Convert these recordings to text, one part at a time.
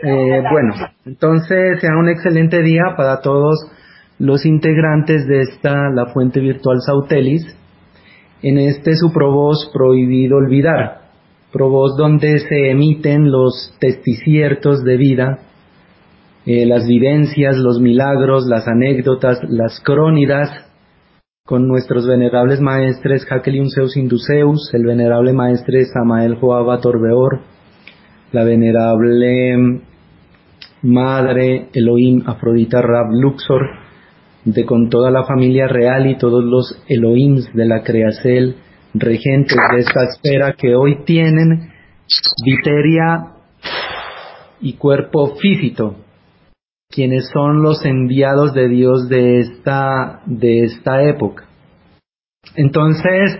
Eh, bueno, entonces sea un excelente día para todos los integrantes de esta, la fuente virtual Sautelis, en este su provoz prohibido olvidar, provoz donde se emiten los testiciertos de vida, eh, las vivencias, los milagros, las anécdotas, las crónidas, con nuestros venerables maestres Jacqueline Zeus Induceus, el venerable maestre Samael Joaba Torbeor, la venerable madre Elohim Afrodita Rab Luxor, de con toda la familia real y todos los Elohims de la Creacel, regentes de esta esfera que hoy tienen viteria y cuerpo físico, quienes son los enviados de Dios de esta, de esta época. Entonces,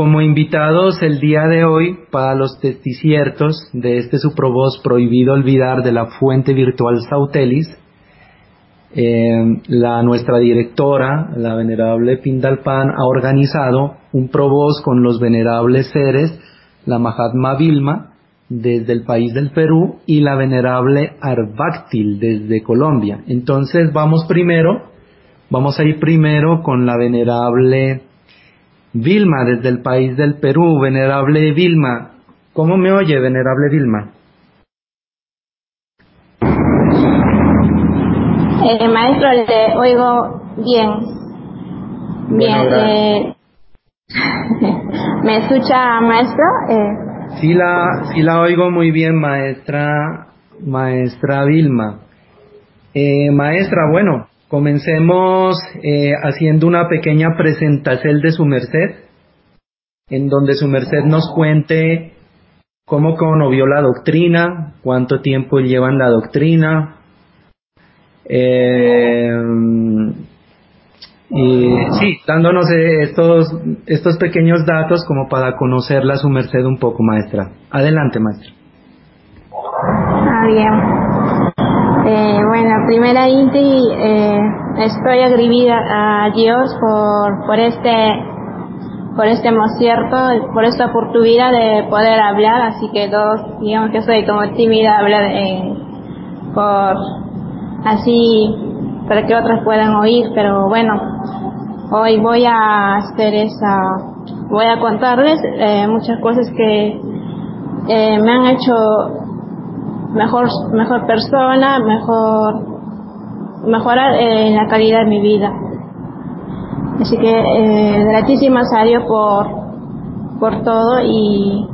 como invitados el día de hoy para los testiciertos de este su prohibido olvidar de la fuente virtual Sautelis, eh, nuestra directora, la venerable Pindalpan, ha organizado un provoz con los venerables seres, la Mahatma Vilma, desde el país del Perú, y la venerable Arbáctil, desde Colombia. Entonces vamos primero, vamos a ir primero con la venerable Vilma, desde el país del Perú. Venerable Vilma, ¿cómo me oye, venerable Vilma? Eh, maestro, le oigo bien. Bien. Eh, ¿Me escucha, maestro? Eh. Sí, la, sí la oigo muy bien, maestra, maestra Vilma. Eh, maestra, bueno, comencemos eh, haciendo una pequeña presentación de su merced, en donde su merced nos cuente cómo conovió la doctrina, cuánto tiempo llevan la doctrina, eh, y sí, dándonos estos, estos pequeños datos como para conocerla su merced un poco, maestra. Adelante, maestra. Ah, bien. Eh, bueno, primera Inti, eh, estoy agredida a Dios por, por este por este cierto, por esta oportunidad de poder hablar, así que dos, digamos que soy como tímida hablar en, por así para que otras puedan oír, pero bueno, hoy voy a hacer esa, voy a contarles eh, muchas cosas que eh, me han hecho mejor, mejor persona, mejor, mejorar eh, la calidad de mi vida. Así que eh, gratísimas a Dios por, por todo y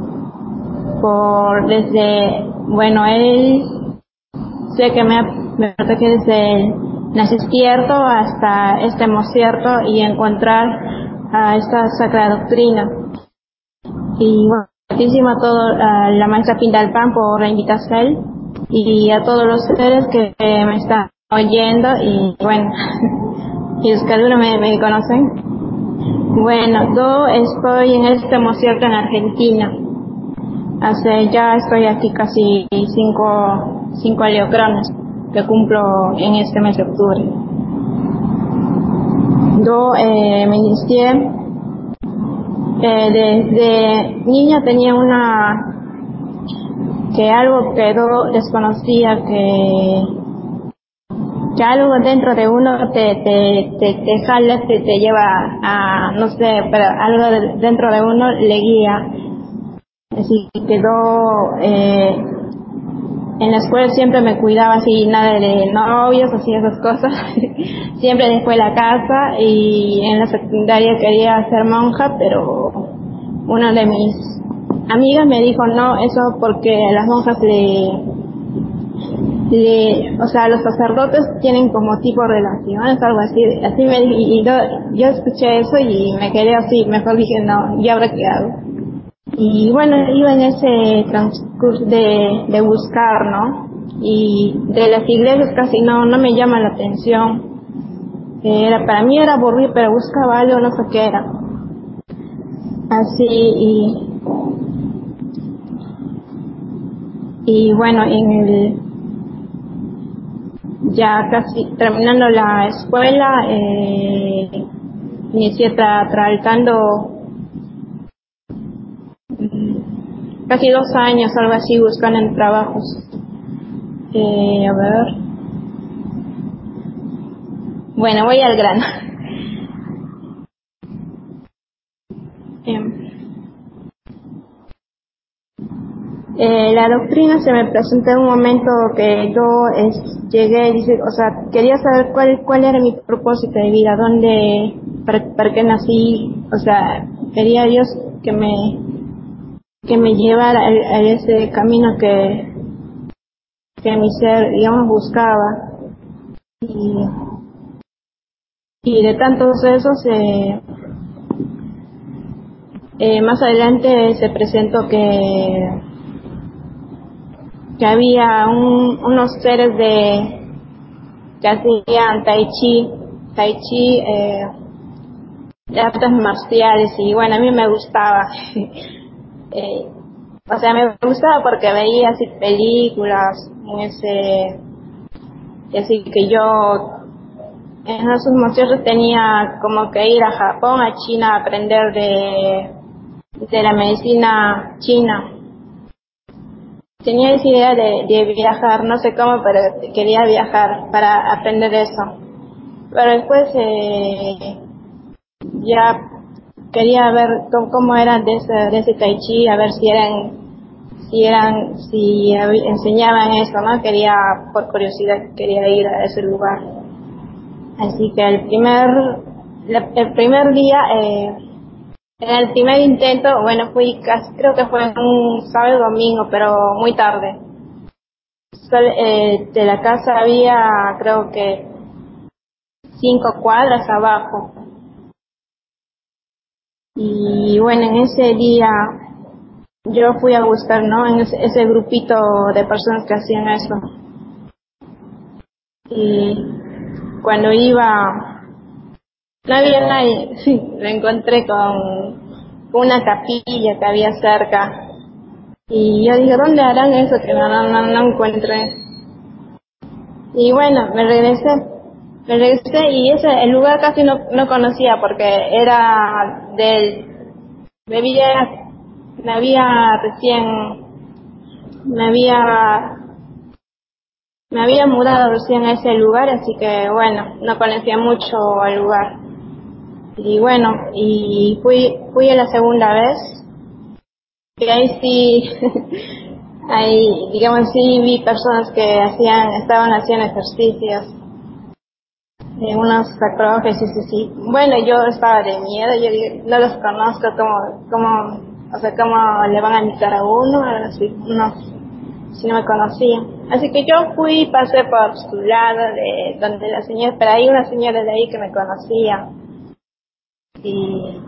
por desde, bueno, Él sé que me me que desde el nacimiento hasta este mocierto y encontrar a esta sacra doctrina. Y bueno, muchísimo a todo a la maestra Pindalpan por la invitación y a todos los que me están oyendo y bueno, y los que algunos me, conocen. Bueno, yo estoy en este mocierto en Argentina. Hace ya estoy aquí casi cinco, cinco aleocrones que cumplo en este mes de octubre. Yo eh, me inicié, eh, desde niña tenía una, que algo quedó desconocía, que, que algo dentro de uno te, te, te, te jala, te, te lleva a, no sé, pero algo dentro de uno le guía. Así quedó, eh, en la escuela siempre me cuidaba así, nada de novios, así esas cosas. siempre después de la casa y en la secundaria quería ser monja, pero una de mis amigas me dijo no, eso porque las monjas le, le o sea, los sacerdotes tienen como tipo relaciones, algo así, así me y yo, yo escuché eso y me quedé así, mejor dije no, ¿y ahora qué hago? Y bueno, iba en ese transcurso de, de buscar, ¿no? Y de las iglesias casi no, no me llama la atención. Era, para mí era aburrido, pero buscaba algo, no sé qué era. Así, y, y bueno, en el, ya casi terminando la escuela, eh, inicié tra, tratando casi dos años, algo así, buscando en trabajos. Eh, a ver. Bueno, voy al grano. Em. Eh, la doctrina se me presentó en un momento que yo llegué o sea, quería saber cuál cuál era mi propósito de vida, dónde, para, qué nací, o sea, quería Dios que me que me llevara a, ese camino que que mi ser, digamos, buscaba y y de tantos esos eh, eh, más adelante se presentó que que había unos seres de que hacían tai chi, tai chi eh, de artes marciales y bueno, a mí me gustaba. eh, o sea, me gustaba porque veía así películas ese, así que yo en esos momentos tenía como que ir a Japón, a China a aprender de, de la medicina china tenía esa idea de, viajar, no sé cómo, pero quería viajar para aprender eso. Pero después eh, ya quería ver cómo, eran de ese, de ese tai chi, a ver si eran, si eran, si enseñaban eso, ¿no? Quería, por curiosidad, quería ir a ese lugar. Así que el primer, el primer día, eh, en el primer intento, bueno, fui casi, creo que fue un sábado domingo, pero muy tarde. Eh, de la casa había, creo que, cinco cuadras abajo. Y bueno, en ese día yo fui a buscar, ¿no? En ese, ese grupito de personas que hacían eso. Y cuando iba no había nadie, sí, me encontré con, una capilla que había cerca. Y yo dije, ¿dónde harán eso que no, no, no encuentré? Y bueno, me regresé, me regresé y ese, el lugar casi no, no conocía porque era del, me había, me había recién, me había, me había mudado recién a ese lugar, así que bueno, no conocía mucho el lugar. Y bueno, y fui, fui a la segunda vez, y ahí sí, ahí, digamos, sí vi personas que hacían, estaban haciendo ejercicios, eh, unos acróbatas, sí, sí, sí. Bueno, yo estaba de miedo, yo no los conozco, como, como, o sea, cómo le van a invitar a uno, así, no, si no me conocían. Así que yo fui, pasé por su lado de donde la señora, pero hay una señora de ahí que me conocía y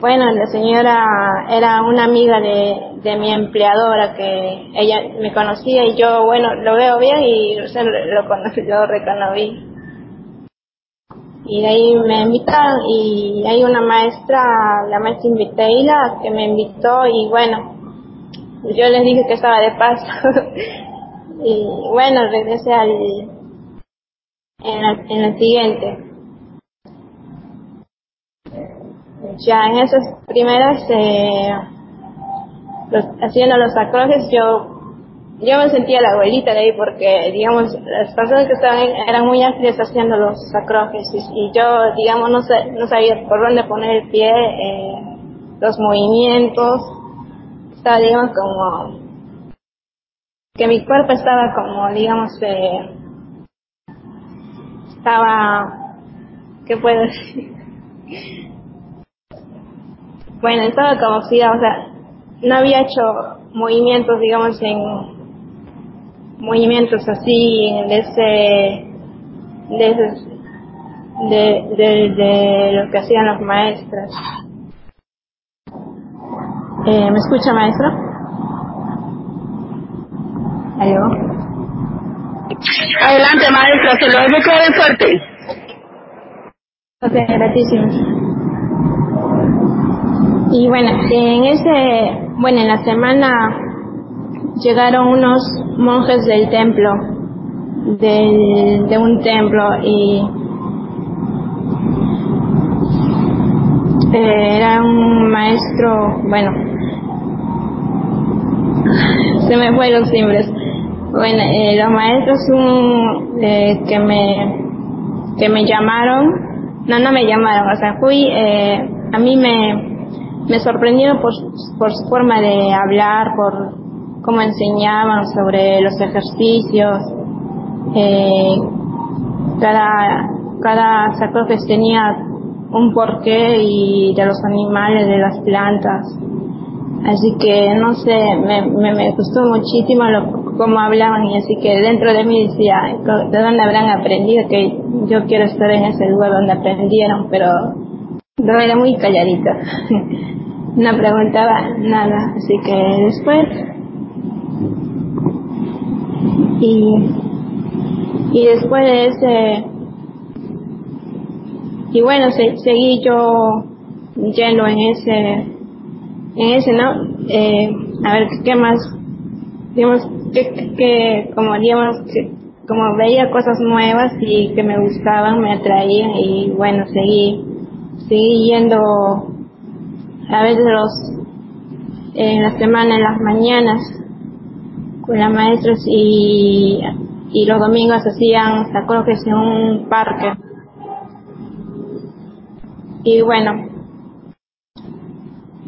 bueno, la señora era una amiga de, de mi empleadora que ella me conocía y yo, bueno, lo veo bien y lo, lo reconocí. Y de ahí me invitaron y hay una maestra, la maestra Inviteila, que me invitó y bueno, yo les dije que estaba de paso. y bueno, regresé al, en en la siguiente. ya en esas primeras, eh, haciendo los acrojes, yo yo me sentía la abuelita de ahí porque, digamos, las personas que estaban eran muy amplias haciendo los acrojes y, yo, digamos, no, no sabía por dónde poner el pie, eh, los movimientos, estaba, digamos, como que mi cuerpo estaba como, digamos, eh, estaba, ¿qué puedo decir? bueno, estaba conocida, o sea, no había hecho movimientos, digamos, en movimientos así, de ese, de, de, de, lo que hacían los maestros. Eh, ¿Me escucha, maestro? ¿Aló? Adelante, maestro, se lo dejo de fuerte. Ok, gratísimo. Y bueno, en ese, bueno, en la semana llegaron unos monjes del templo, de un templo y eh, era un maestro, bueno, se me fue los timbres, Bueno, eh, los maestros eh, que me que me llamaron, no, no me llamaron, o sea, fui, eh, a mí me, me sorprendieron por, por su forma de hablar, por cómo enseñaban sobre los ejercicios, eh, cada, cada sacroques tenía un porqué y de los animales, de las plantas. Así que no sé, me, me, gustó muchísimo lo, cómo hablaban y así que dentro de mí decía, ¿de dónde habrán aprendido? Que yo quiero estar en ese lugar donde aprendieron, pero no era muy calladita. no preguntaba nada, así que después y y después de ese y bueno seguí yo lleno en ese en ese no eh, a ver qué más digamos que, que como digamos que como veía cosas nuevas y que me gustaban me atraían y bueno seguí seguí yendo a veces los en la semana en las mañanas con las maestras y y los domingos hacían que en un parque. Y bueno,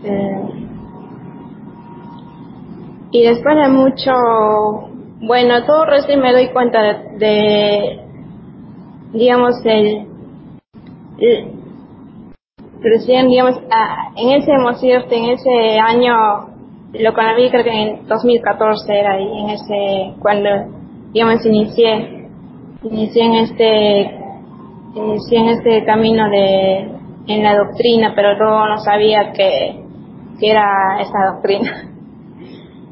eh, y después de mucho, bueno, todo recién me doy cuenta de, digamos, el, recién, digamos, en ese en ese año, lo conocí creo que en 2014 era ahí, en ese, cuando digamos, inicié, inicié en este, inicié en este camino de, en la doctrina, pero yo no sabía que, que era esa doctrina.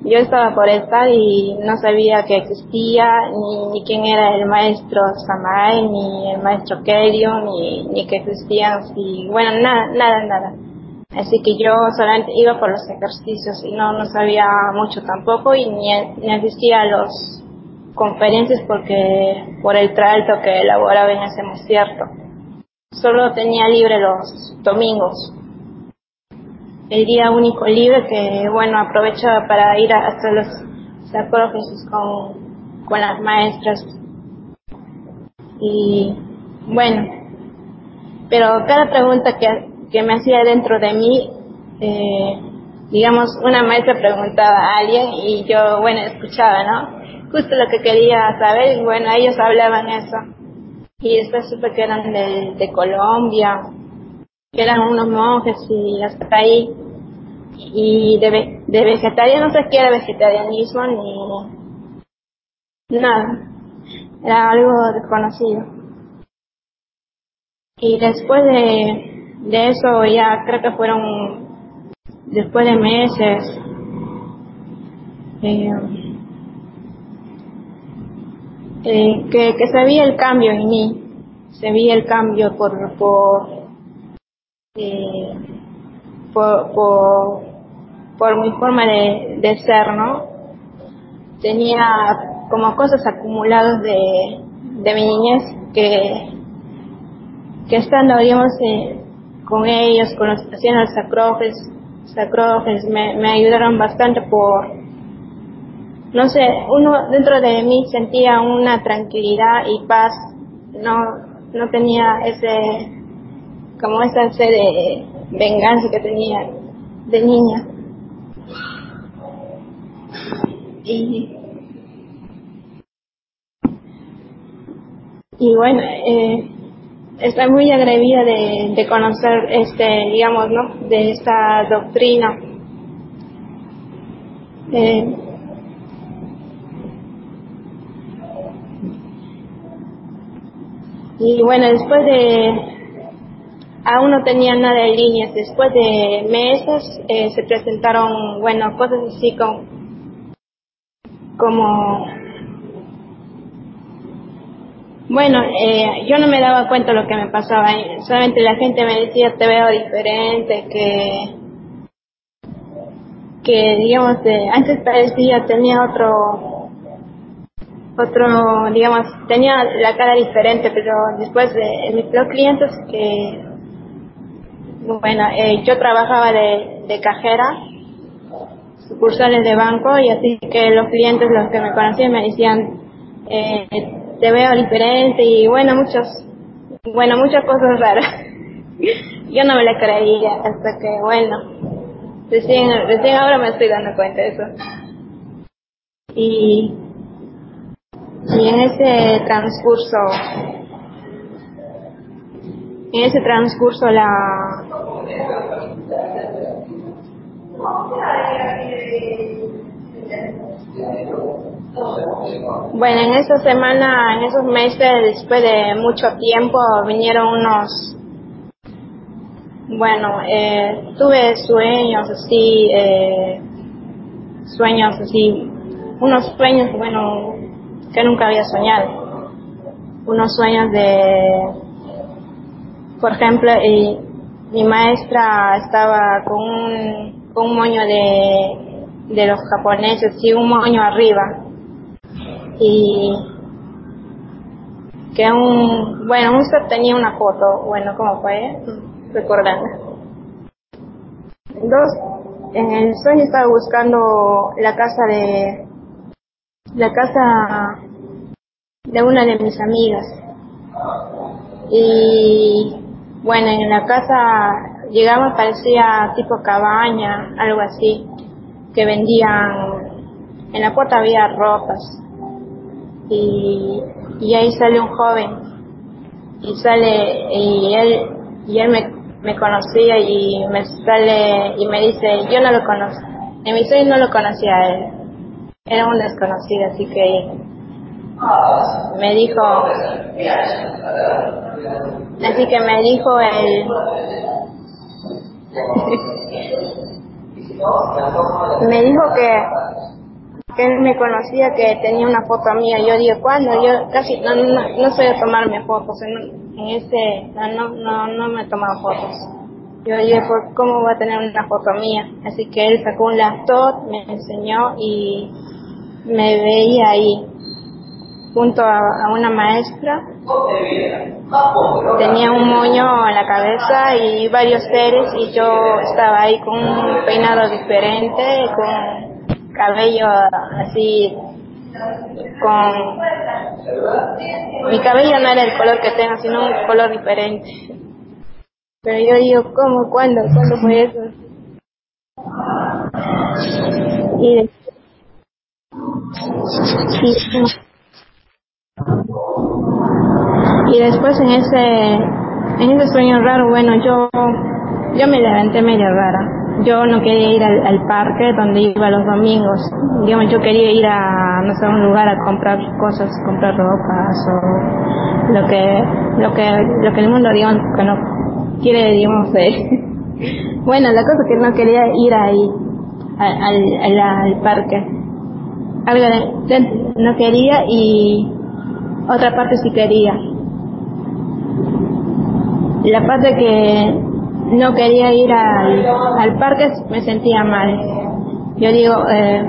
Yo estaba por estar y no sabía que existía, ni, ni quién era el maestro Samael, ni el maestro Kerio, ni, ni que existían, y bueno, nada, nada, nada. Así que yo solamente iba por los ejercicios y no, no sabía mucho tampoco y ni, ni asistía a los conferencias porque por el trato que elaboraba en ese desierto. Solo tenía libre los domingos. El día único libre que, bueno, aprovechaba para ir hasta los sacrófagos con, con las maestras. Y, bueno, pero cada pregunta que, que me hacía dentro de mí, eh, digamos, una maestra preguntaba a alguien y yo, bueno, escuchaba, ¿no? justo lo que quería saber y bueno, ellos hablaban eso. Y después supe que eran de, Colombia, que eran unos monjes y hasta ahí. Y de, de vegetariano no sé qué era vegetarianismo ni nada. Era algo desconocido. Y después de, de eso ya creo que fueron después de meses. Eh, eh, que, que se veía el cambio en mí, se veía el cambio por, por, eh, por, por, por, mi forma de, de ser, ¿no? Tenía como cosas acumuladas de, de mi niñez que, que estando, digamos, eh, con ellos, con los haciendo los sacrófes, sacrófes, me, me ayudaron bastante por, no sé, uno dentro de mí sentía una tranquilidad y paz, no, no tenía ese, como esa sed de venganza que tenía de niña. Y, y bueno, eh, estoy muy agredida de, de conocer este, digamos, ¿no? De esta doctrina. Eh, Y bueno, después de, aún no tenía nada de líneas, después de meses eh, se presentaron, bueno, cosas así como, como bueno, eh, yo no me daba cuenta lo que me pasaba, solamente la gente me decía te veo diferente, que que digamos de, antes parecía tenía otro otro, digamos, tenía la cara diferente, pero después de mis dos clientes que, bueno, eh, yo trabajaba de, de cajera sucursales de banco y así que los clientes, los que me conocían, me decían, eh, te veo diferente y bueno, muchos, bueno, muchas cosas raras. Yo no me la creía hasta que, bueno, recién, recién ahora me estoy dando cuenta de eso. Y, y en ese transcurso, en ese transcurso la, bueno, en esa semana, en esos meses, después de mucho tiempo, vinieron unos, bueno, eh, tuve sueños así, eh, sueños así, unos sueños, bueno, que nunca había soñado. Unos sueños de, por ejemplo, y mi maestra estaba con un, con un moño de, de los japoneses, sí, un moño arriba y que un, bueno, usted tenía una foto, bueno, ¿cómo fue? Recordando. Dos, en el sueño estaba buscando la casa de, la casa de una de mis amigas. Y bueno, en la casa llegaba, parecía tipo cabaña, algo así, que vendían, en la puerta había ropas y, y ahí sale un joven. Y sale y él y él me, me conocía y me sale y me dice yo no lo conozco en mi sueño no lo conocía a él era un desconocido así que me dijo así que me dijo él me dijo que él me conocía que tenía una foto mía. Yo digo, ¿cuándo? Yo casi no, no, no soy tomarme fotos. En, en ese, no, no, no me he tomado fotos. Yo dije, pues, ¿cómo va a tener una foto mía? Así que él sacó un laptop, me enseñó y me veía ahí junto a, a una maestra. Tenía un moño en la cabeza y varios seres y yo estaba ahí con un peinado diferente, con cabello así con mi cabello no era el color que tengo sino un color diferente. Pero yo digo cómo cuándo cuándo fue eso y, y después en ese en ese sueño raro bueno yo yo me levanté medio rara yo no quería ir al, parque donde iba los domingos. Digamos, yo quería ir a, no sé, un lugar a comprar cosas, comprar ropas o lo que, lo que, lo que el mundo, digamos, que no quiere, digamos, bueno, la cosa es que no quería ir ahí, al, al, parque. Algo de, no quería y otra parte sí quería. La parte que no quería ir al, al parque, me sentía mal. Yo digo, eh,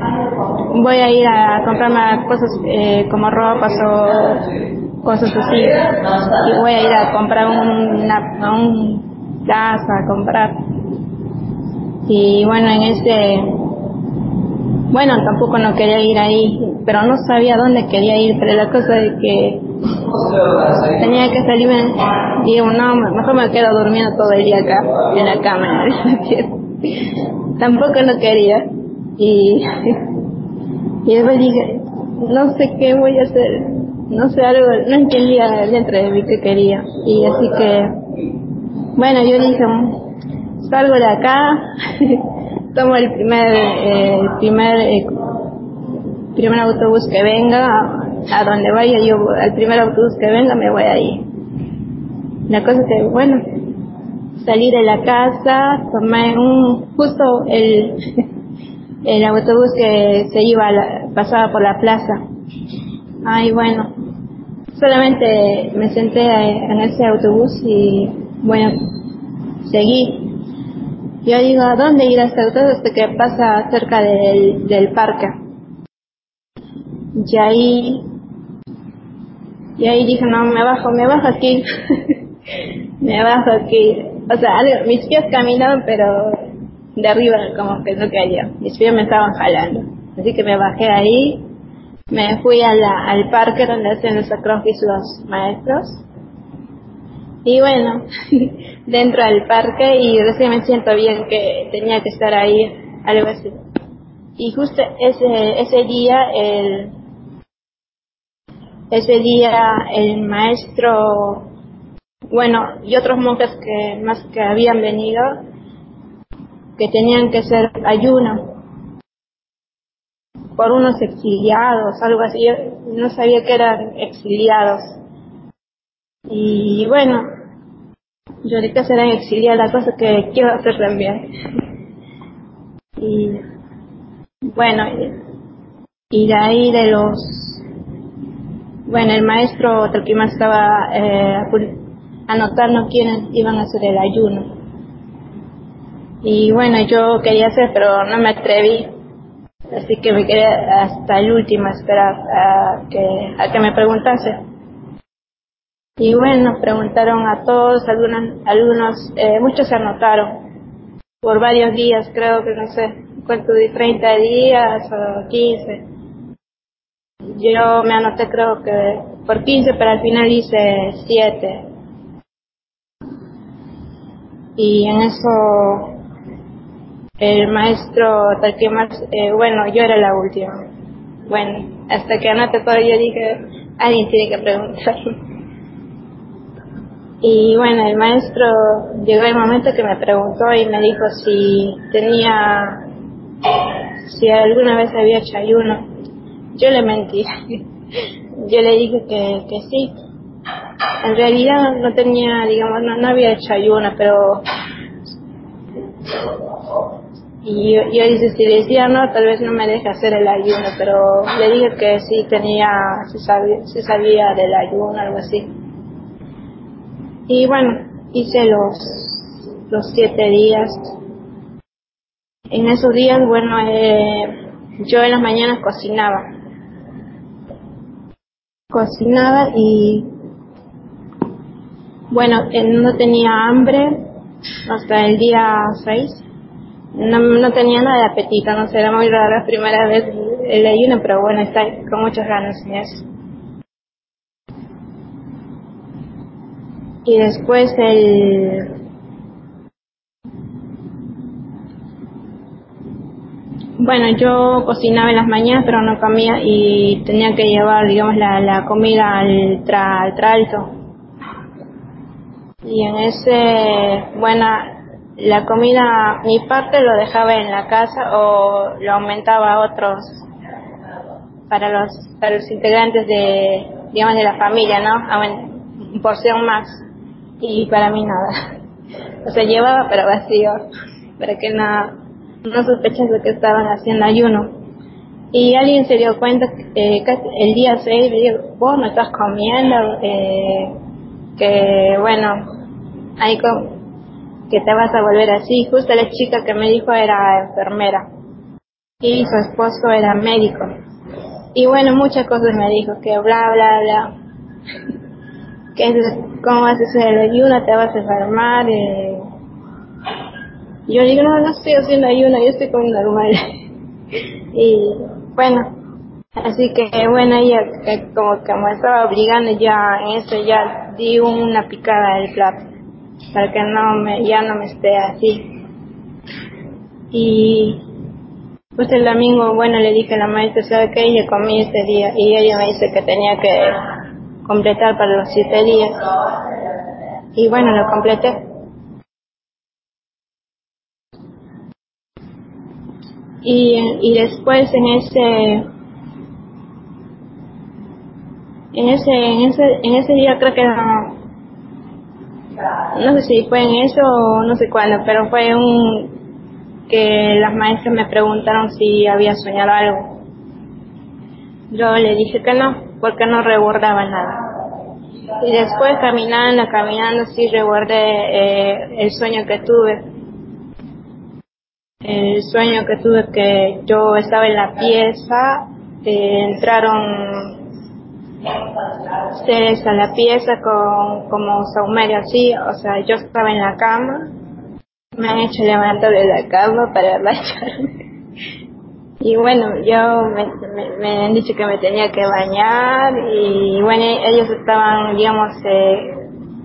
voy a ir a comprarme cosas eh, como ropas o cosas así. Y voy a ir a comprar una, un a comprar. Y bueno, en ese, bueno, tampoco no quería ir ahí, pero no sabía dónde quería ir, pero la cosa es que Tenía que salirme, digo, no, mejor me quedo durmiendo todo el día acá, en la cama. Tampoco no quería. Y, y después dije, no sé qué voy a hacer, no sé algo, no entendía dentro de mí qué quería. Y así que, bueno, yo dije, salgo de acá, tomo el primer, eh, primer, eh, primer autobús que venga, a donde vaya yo, al primer autobús que venga me voy ahí. La cosa que, bueno, salí de la casa, tomé un, justo el, el autobús que se iba, pasaba por la plaza. Ay, bueno, solamente me senté en ese autobús y, bueno, seguí. Yo digo, ¿a dónde ir a este autobús? Hasta que pasa cerca del, del parque. Y ahí y ahí dije, no, me bajo, me bajo aquí. me bajo aquí. O sea, mis pies caminaban, pero de arriba como que no caía. Mis pies me estaban jalando. Así que me bajé ahí, me fui a al parque donde hacen los acrófis los maestros. Y bueno, dentro del parque y recién me siento bien que tenía que estar ahí, algo así. Y justo ese, ese día, el, ese día el maestro, bueno, y otros monjes que más que habían venido, que tenían que hacer ayuno por unos exiliados, algo así. Yo no sabía que eran exiliados. Y bueno, yo ahorita serán exiliados, la cosa que quiero hacer también. Y bueno, y de ahí de los... Bueno, el maestro más estaba eh, anotando quiénes iban a hacer el ayuno. Y bueno, yo quería hacer, pero no me atreví. Así que me quedé hasta el último a esperar a que, a que me preguntase. Y bueno, preguntaron a todos, algunos, algunos eh, muchos se anotaron por varios días, creo que no sé, cuánto de 30 días o 15. Yo me anoté creo que por 15, pero al final hice 7. Y en eso el maestro más eh, bueno, yo era la última. Bueno, hasta que anoté todo yo dije, alguien tiene que preguntar. Y bueno, el maestro llegó el momento que me preguntó y me dijo si tenía, si alguna vez había hecho ayuno. Yo le mentí. Yo le dije que, que sí. En realidad no tenía, digamos, no, no había hecho ayuno, pero y yo, yo si decía no, tal vez no me deje hacer el ayuno, pero le dije que sí tenía, se sabía, se sabía del ayuno, algo así. Y bueno, hice los, los siete días. En esos días, bueno, eh, yo en las mañanas cocinaba. Cocinaba y, bueno, no tenía hambre hasta el día seis no, no tenía nada de apetito, no sé, era muy raro la primera vez el ayuno, pero bueno, está con muchas ganas en eso. Y después el... Bueno, yo cocinaba en las mañanas, pero no comía y tenía que llevar, digamos, la, la comida al, tra, al tralto. Y en ese, bueno, la comida, mi parte lo dejaba en la casa o lo aumentaba a otros para los, para los integrantes de, digamos, de la familia, ¿no? Una porción más. Y para mí nada. O sea, llevaba pero vacío, para que no, no sospechase que estaban haciendo ayuno. Y alguien se dio cuenta eh, que el día 6 me dijo, vos no estás comiendo, eh, que bueno, hay que te vas a volver así. Justo la chica que me dijo era enfermera y su esposo era médico. Y bueno, muchas cosas me dijo, que bla, bla, bla. que cómo hacer el ayuno, te vas a enfermar. Eh. Yo digo, no, no estoy haciendo ayuno, yo estoy comiendo normal. y bueno, así que bueno, ella como que me estaba obligando ya en eso, ya di una picada del plato para que no me, ya no me esté así. Y pues el domingo, bueno, le dije a la maestra, ¿sabe qué? Yo comí este día y ella me dice que tenía que completar para los siete días. Y bueno, lo completé. Y, y después en ese en ese en ese en ese día creo que no sé si fue en eso o no sé cuándo, pero fue un que las maestras me preguntaron si había soñado algo. Yo le dije que no, porque no recordaba nada. Y después caminando, caminando, sí recordé eh, el sueño que tuve. El sueño que tuve que yo estaba en la pieza, eh, entraron seres a la pieza con como saumerio así, o sea, yo estaba en la cama, me han hecho levantar de la cama para bañarme. Y bueno, yo me, han dicho que me tenía que bañar y bueno, ellos estaban, digamos, eh,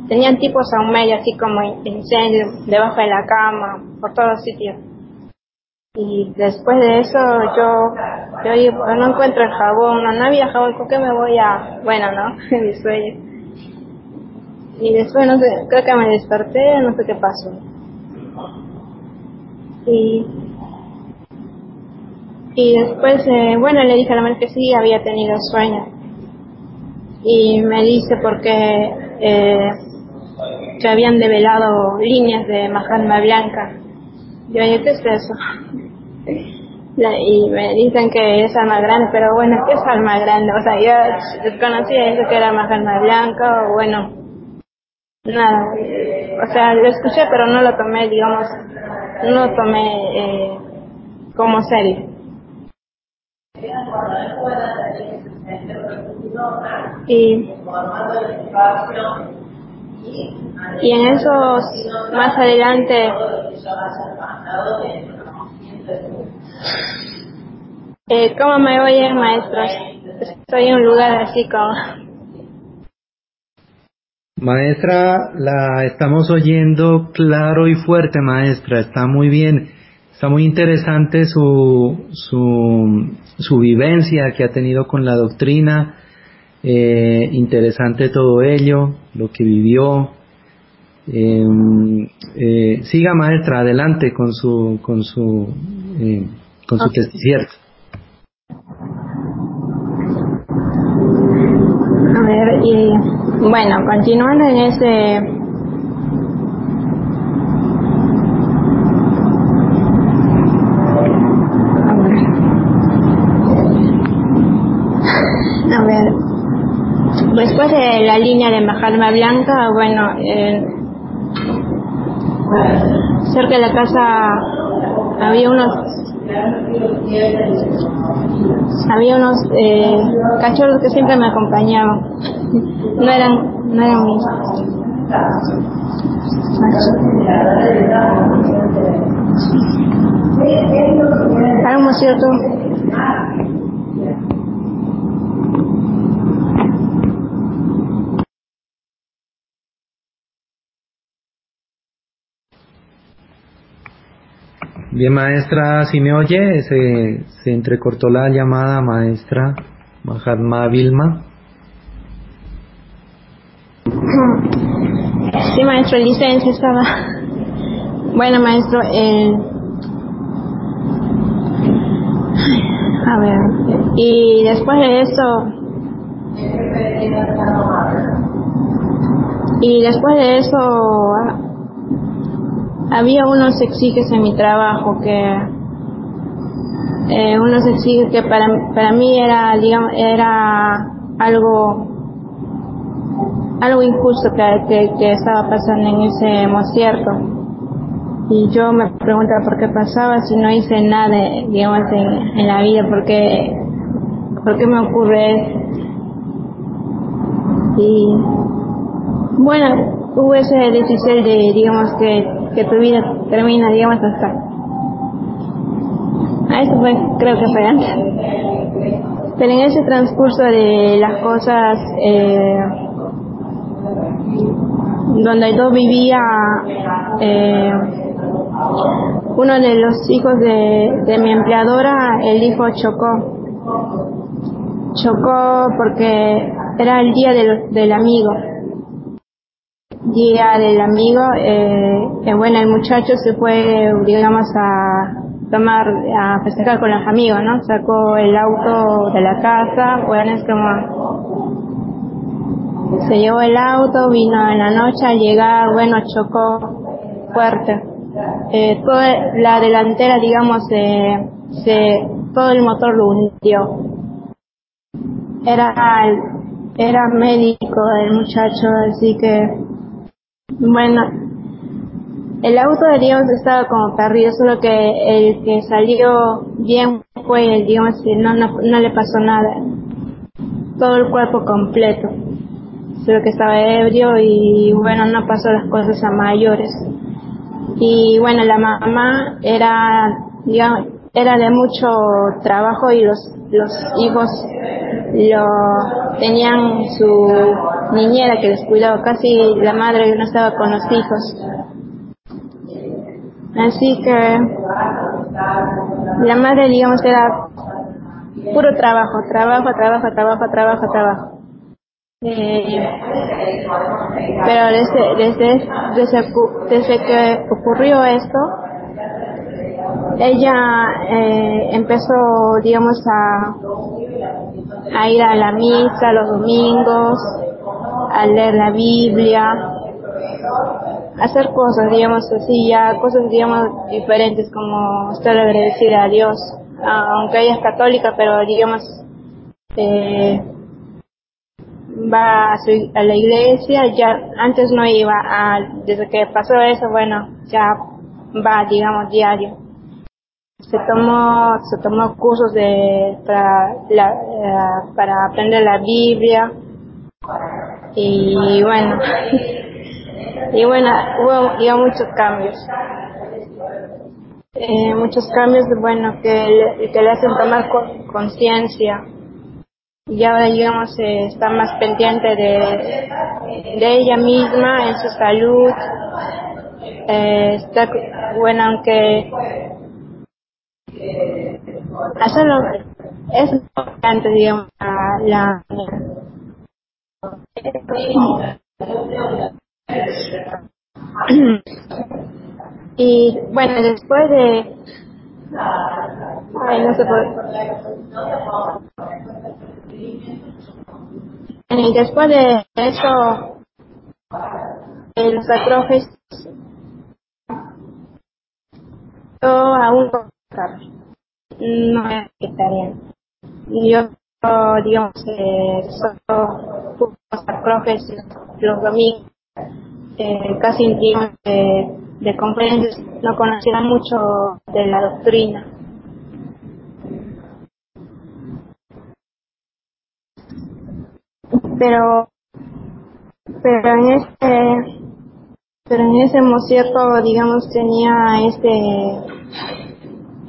tenían un medio así como incendio debajo de la cama, por todos sitios. Y después de eso yo, yo no encuentro el jabón, no, no había jabón, ¿por qué me voy a...? Bueno, ¿no? mi sueño. Y después, no sé, creo que me desperté, no sé qué pasó. Y y después, eh, bueno, le dije a la madre que sí, había tenido sueño. Y me dice porque eh, que habían develado líneas de Mahatma Blanca. Yo ¿qué es eso? Y me dicen que es alma grande, pero bueno, ¿qué es alma grande? O sea, yo desconocía eso que era Mahatma Blanca, o bueno, nada. O sea, lo escuché, pero no lo tomé, digamos, no lo tomé eh, como serio. Y, y en esos más adelante eh, ¿Cómo me oyen maestros? Estoy en un lugar así como... Maestra, la estamos oyendo claro y fuerte, maestra. Está muy bien. Está muy interesante su, su, su vivencia que ha tenido con la doctrina. Eh, interesante todo ello, lo que vivió. Em, eh, siga maestra, adelante con su con su eh, con su. A ver, y bueno, continuando en ese A ver, después de la línea de Mahatma Blanca, bueno, eh, cerca de la casa había unos había unos eh, cachorros que siempre me acompañaban. No eran no eran mis algo cierto Bien, maestra, si me oye, se, se entrecortó la llamada maestra Mahatma Vilma. Sí, maestro, licencia estaba. Bueno, maestro, eh... a ver, y después de eso, y después de eso, había unos exiges en mi trabajo que eh, unos exiges que para, para mí era digamos era algo algo injusto que, que, estaba pasando en ese concierto y yo me preguntaba por qué pasaba si no hice nada digamos en, en la vida porque por qué me ocurre y bueno hubo ese decisión de digamos que que tu vida termina, digamos, hasta. A eso fue, creo que fue antes. Pero en ese transcurso de las cosas, eh, donde yo vivía, eh, uno de los hijos de, mi empleadora, el hijo chocó. Chocó porque era el día del amigo día del amigo, eh, bueno, el muchacho se fue, digamos, a tomar, a festejar con los amigos, ¿no? Sacó el auto de la casa, bueno, es como, se llevó el auto, vino en la noche, al llegar, bueno, chocó fuerte. Eh, toda la delantera, digamos, eh, se, todo el motor lo hundió. Era, era médico el muchacho, así que bueno, el auto de Dios estaba como perdido, solo que el que salió bien fue el Dios, no, no, no le pasó nada. Todo el cuerpo completo. Solo que estaba ebrio y bueno, no pasó las cosas a mayores. y bueno, la mamá era, digamos, era de mucho trabajo y los, los hijos lo tenían su niñera que les cuidaba, casi la madre no estaba con los hijos. Así que la madre, digamos, era puro trabajo, trabajo, trabajo, trabajo, trabajo, trabajo. Eh, pero desde, desde, desde, desde que ocurrió esto, ella eh, empezó, digamos, a, a ir a la misa los domingos, a leer la Biblia, a hacer cosas, digamos así, ya cosas, digamos, diferentes como estar agradecida a Dios, aunque ella es católica, pero digamos, eh, va a, a, la iglesia, ya antes no iba, a, desde que pasó eso, bueno, ya va, digamos, diario. Se tomó, se tomó cursos de, para, la, eh, para aprender la Biblia. Y bueno, y bueno, hubo, muchos cambios. Eh, muchos cambios, bueno, que le, que le hacen tomar conciencia. Y ahora digamos eh, está más pendiente de, de ella misma en su salud. Eh, está bueno aunque hacerlo es importante digamos la, y bueno después de ay no se puede. Después de eso, los atrojes, yo aún no es vegetariano. Yo, digamos, eh, solo los atrojes los domingos, eh, casi de, de conferencias, no conocía mucho de la doctrina. Pero pero en este pero en ese mocierto digamos tenía este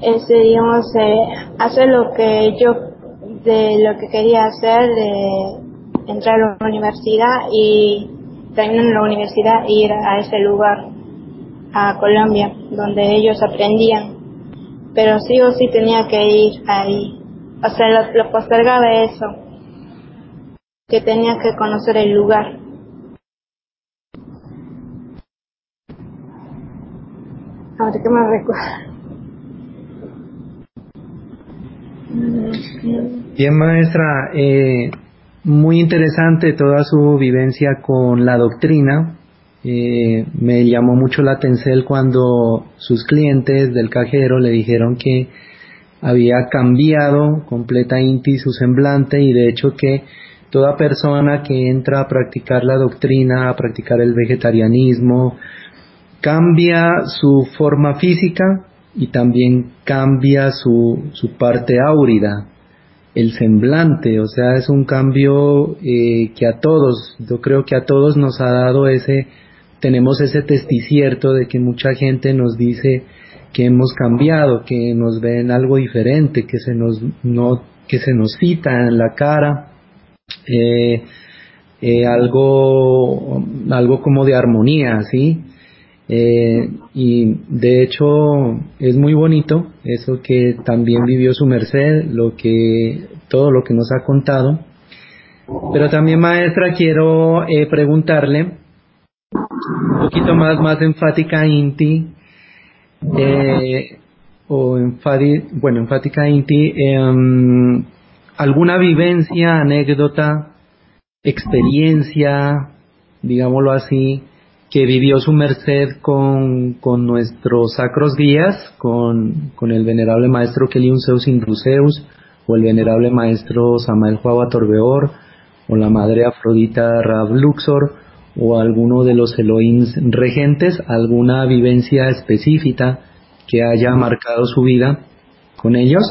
este digamos eh, hacer lo que yo de lo que quería hacer de entrar a la universidad y terminar la universidad e ir a ese lugar a Colombia donde ellos aprendían pero sí o sí tenía que ir ahí o sea lo, lo postergaba eso que tenía que conocer el lugar. Ahora que me recuerdo. Bien, maestra, eh, muy interesante toda su vivencia con la doctrina. Eh, me llamó mucho la atención cuando sus clientes del cajero le dijeron que había cambiado completamente su semblante y de hecho que Toda persona que entra a practicar la doctrina, a practicar el vegetarianismo, cambia su forma física y también cambia su, su parte áurida, el semblante, o sea, es un cambio eh, que a todos, yo creo que a todos nos ha dado ese, tenemos ese testicierto de que mucha gente nos dice que hemos cambiado, que nos ven algo diferente, que se nos, no, que se nos cita en la cara, eh, eh, algo, algo como de armonía, ¿sí? Eh, y de hecho es muy bonito eso que también vivió su merced, lo que, todo lo que nos ha contado. Pero también maestra quiero preguntarle un poquito más, más enfática Inti, o bueno, enfática Inti, em, alguna vivencia, anécdota, experiencia, digámoslo así, que vivió su merced con, con nuestros sacros guías, con, con el venerable maestro Keliun Zeus Indruseus, o el venerable maestro Samael Juava Torbeor, o la madre Afrodita Rab Luxor, o alguno de los Elohims regentes, alguna vivencia específica que haya marcado su vida con ellos.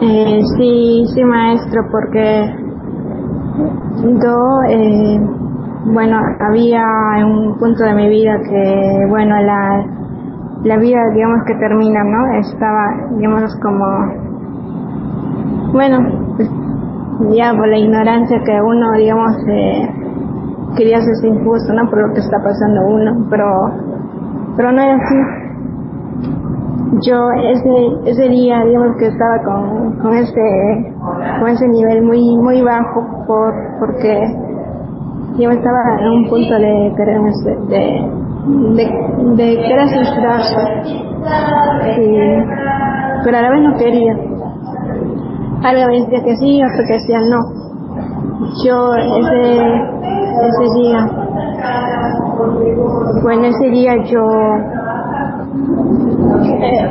Eh, sí, sí, maestro, porque Yo, eh, bueno, había un punto de mi vida que, bueno, la, la vida, digamos, que termina, ¿no? Estaba, digamos, como, bueno, pues, ya por la ignorancia que uno, digamos, eh, quería hacerse injusto, ¿no? Por lo que está pasando uno, pero, pero no era así. Yo ese, ese día, digamos, que estaba con, con ese, con ese nivel muy, muy bajo, por, porque yo estaba en un punto de quererme, de, de, querer suicidarse. Y, pero a la vez no quería. Algo me decía que sí, otro que decía no. Yo ese, ese día, bueno, ese día yo,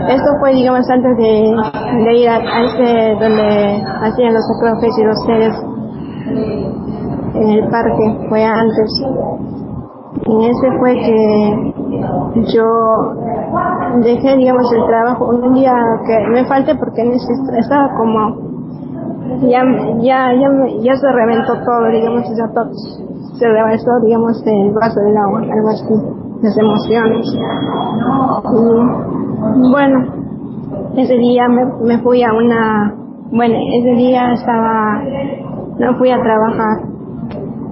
esto fue digamos antes de, ir a, a, ese donde hacían los acrófagos y los seres en el parque, fue antes. En ese fue que yo dejé, digamos, el trabajo. Un día que me falte porque estaba como ya ya ya ya se reventó todo digamos ya todo se reventó digamos el vaso del agua algo así las emociones. Y bueno ese día me, me fui a una bueno ese día estaba no fui a trabajar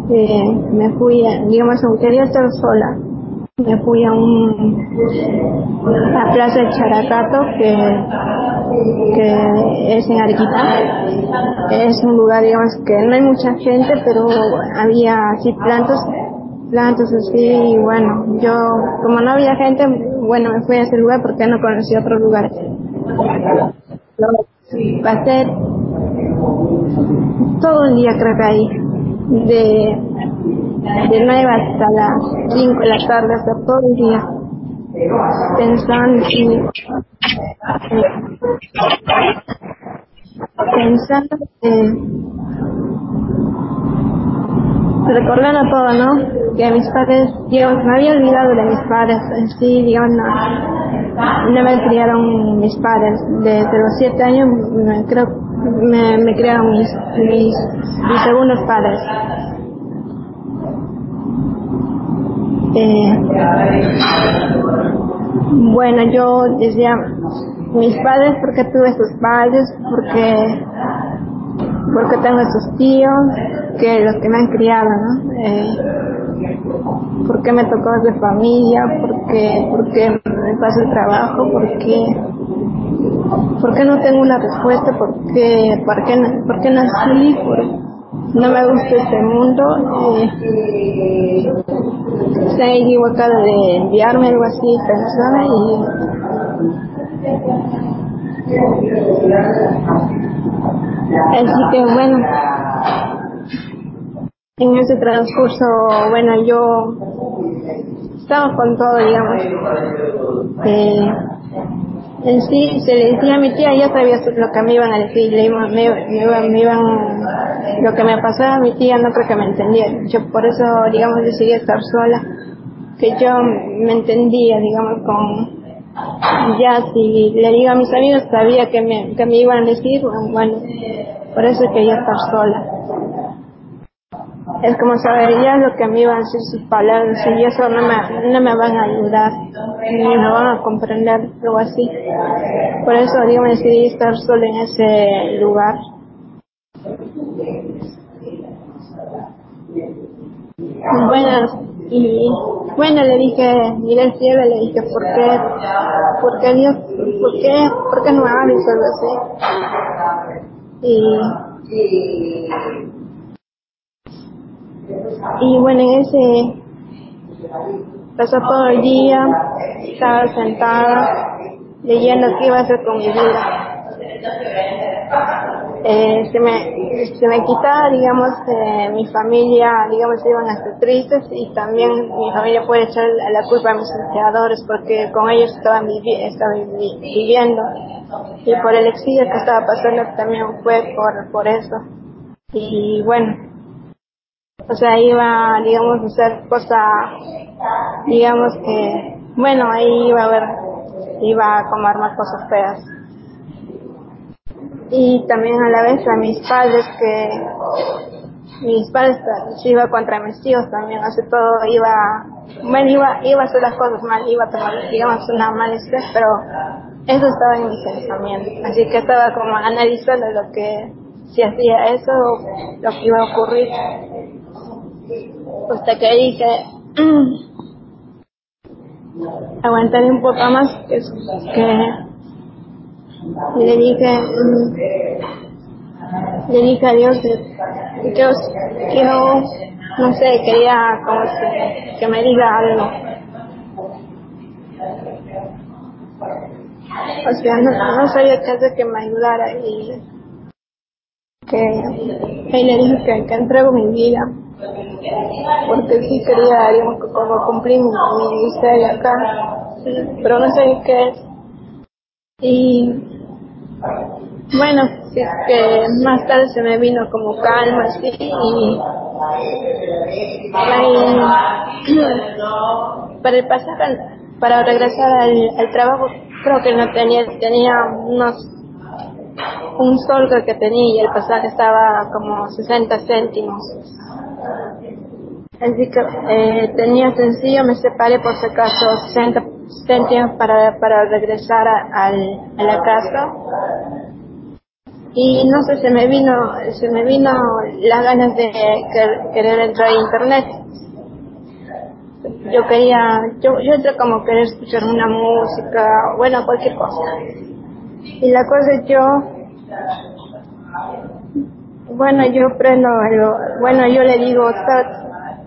eh, me fui a, digamos quería estar sola me fui a un a Plaza de Characato que que es en Arequipa. Es un lugar digamos que no hay mucha gente pero había así plantas plantas así y bueno yo como no había gente bueno me fui a ese lugar porque no conocía otros lugares. Pasé todo el día creo que ahí de de 9 hasta las 5 de la tarde, hasta todo el día, pensando y pensando que recordando todo, ¿no? Que mis padres, digamos, me había olvidado de mis padres, sí, digamos, no, no me criaron mis padres, desde los 7 años me, creo me, me criaron mis, mis, mis segundos padres Eh, bueno, yo decía, mis padres, ¿por qué tuve esos padres? Porque, porque tengo esos tíos, que los que me han criado, ¿no? Eh, ¿Por qué me tocó de familia? ¿Por qué, me pasa el trabajo? ¿Por qué, por qué no tengo una respuesta? ¿Por qué, por qué, por qué nací? ¿Por no me gusta este mundo. Eh, se ha equivocado de enviarme algo así, pensaba y así que bueno en ese transcurso bueno yo estaba con todo digamos. Eh, en sí se le decía a mi tía ya sabía lo que me iban a decir me, me, me iban lo que me pasaba a mi tía no creo que me entendiera. Yo por eso digamos decidí estar sola que yo me entendía digamos con ya si le digo a mis amigos sabía que me, que me iban a decir bueno por eso quería estar sola es como saber ya lo que me iban a decir sus palabras y eso no me, no me van a ayudar ni me van a comprender algo así. Por eso digo me decidí estar sola en ese lugar. Bueno y bueno le dije miré el cielo le dije por qué por qué Dios por qué por qué no hables algo así y y bueno en ese pasó todo el día estaba sentada leyendo qué iba a hacer con mi vida. Eh, se me se me quitaba digamos eh, mi familia digamos iban a estar tristes y también mi familia puede echar la culpa a mis empleadores porque con ellos estaban, vivi estaban viviendo. Y por el exilio que estaba pasando también fue por por eso. Y bueno o sea iba digamos a hacer cosas digamos que bueno ahí iba a ver iba a comer más cosas feas. Y también a la vez a mis padres que mis padres se iba contra mis tíos también, hace todo iba, bueno, iba, iba a hacer las cosas mal, iba a tomar, digamos, una mala estrés, pero eso estaba en mi pensamiento, así que estaba como analizando lo que, si hacía eso, lo que iba a ocurrir, hasta que dije, aguantaré un poco más, que, que le dije, le dije a Dios, Dios, yo no sé, quería como que, que me diga algo. O sea, no, no sabía qué hacer que me ayudara y que le dije que, que entrego mi vida porque sí quería como cumplir mi, mi ministerio acá pero no sé qué es y bueno, que más tarde se me vino como calma, así, y para el pasaje, para regresar al, trabajo, creo que no tenía, tenía unos, un sol que tenía y el pasaje estaba como 60 céntimos. Así que eh, tenía sencillo, me separé por si acaso 60 céntimos para, para regresar a, a la casa y no sé, se me vino, se me vino las ganas de querer entrar a internet. Yo quería, yo, yo entré como querer escuchar una música, bueno, cualquier cosa. Y la cosa es yo, bueno, yo prendo, bueno, yo le digo,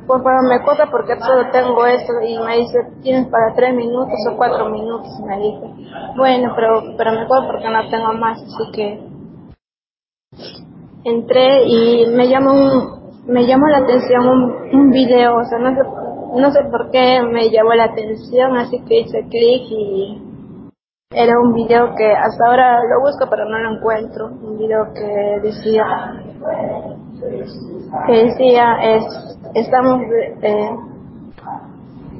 por favor me corta porque solo tengo esto y me dice, tienes para tres minutos o cuatro minutos, me dijo. Bueno, pero, pero me corta porque no tengo más, así que entré y me llamó me llamó la atención un, un video, o sea, no sé, no sé por qué me llamó la atención, así que hice clic y era un video que hasta ahora lo busco pero no lo encuentro, un video que decía que decía es estamos eh,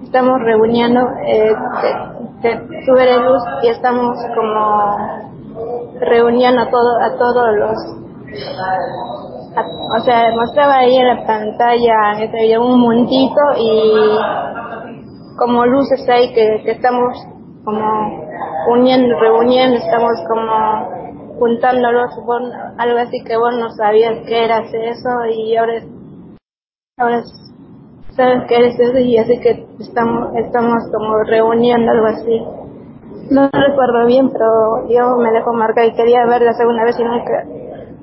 estamos reuniendo eh, que, luz y estamos como reuniendo a todo a todos los o sea, mostraba ahí en la pantalla video un montito y como luces ahí que, que estamos como uniendo, reuniendo, estamos como juntándolos, algo así que vos no sabías que eras eso y ahora, ahora sabes que eres eso y así que estamos, estamos como reuniendo algo así. No recuerdo bien, pero yo me dejo marcar y quería ver la segunda vez y nunca,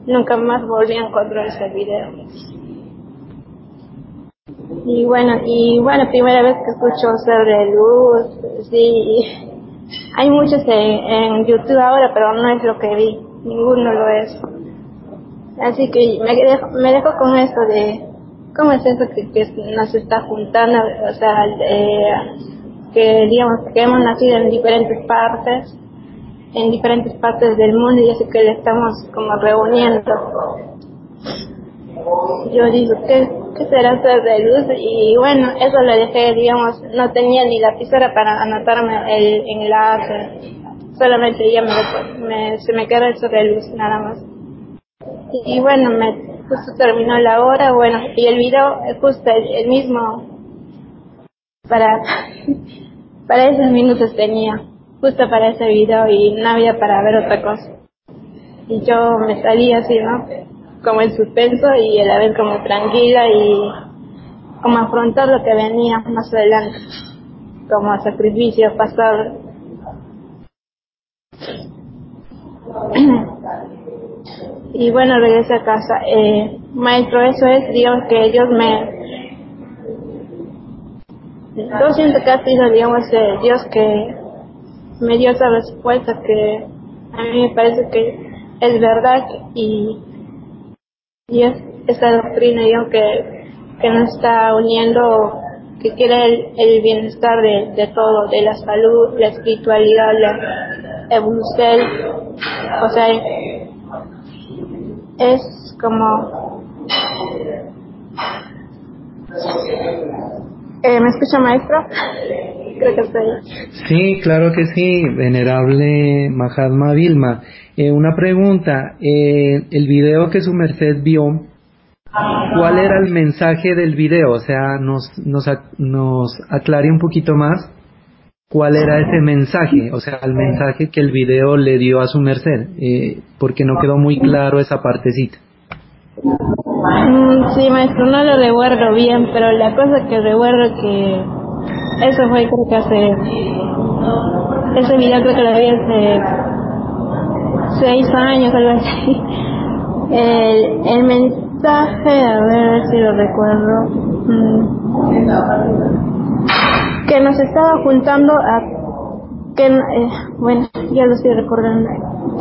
nunca más volví a encontrar ese video. Y bueno, y bueno, primera vez que escucho sobre luz, sí, hay muchos en, YouTube ahora, pero no es lo que vi, ninguno lo es. Así que me dejo, me dejo con esto de, ¿cómo es eso que, que nos está juntando? O sea, eh, que digamos que hemos nacido en diferentes partes en diferentes partes del mundo y así que le estamos como reuniendo. Yo digo, ¿qué, qué será ser de luz? Y bueno, eso lo dejé, digamos, no tenía ni la pizarra para anotarme el enlace, solamente ya me, me, se me queda eso de luz nada más. Y, bueno, me justo terminó la hora, bueno, y el video justo el mismo para, para esos minutos tenía justo para ese video y no había para ver otra cosa. Y yo me salí así, ¿no? Como en suspenso y a la vez como tranquila y como afrontar lo que venía más adelante, como sacrificio, pasar. y bueno, regresé a casa. Eh, maestro, eso es, Dios, que Dios me... Yo siento que ha sido, digamos, eh, Dios que me dio esa respuesta que a mí me parece que es verdad y, y es esa doctrina yo que, que nos está uniendo, que quiere el, bienestar de, de, todo, de la salud, la espiritualidad, la evolución, o sea, es como... Eh, ¿Me escucha maestro? Sí, claro que sí, venerable Mahatma Vilma. Eh, una pregunta, eh, el video que su merced vio cuál era el mensaje del video, o sea, nos, nos, nos aclare un poquito más cuál era ese mensaje, o sea, el mensaje que el video le dio a su merced, eh, porque no quedó muy claro esa partecita. Mm, sí, maestro, no lo recuerdo bien, pero la cosa que recuerdo que eso fue creo que hace, ese video creo que lo vi hace seis años, algo así. El, el mensaje, a ver si lo recuerdo, mm, que nos estaba juntando a, que, eh, bueno, ya lo estoy recordando,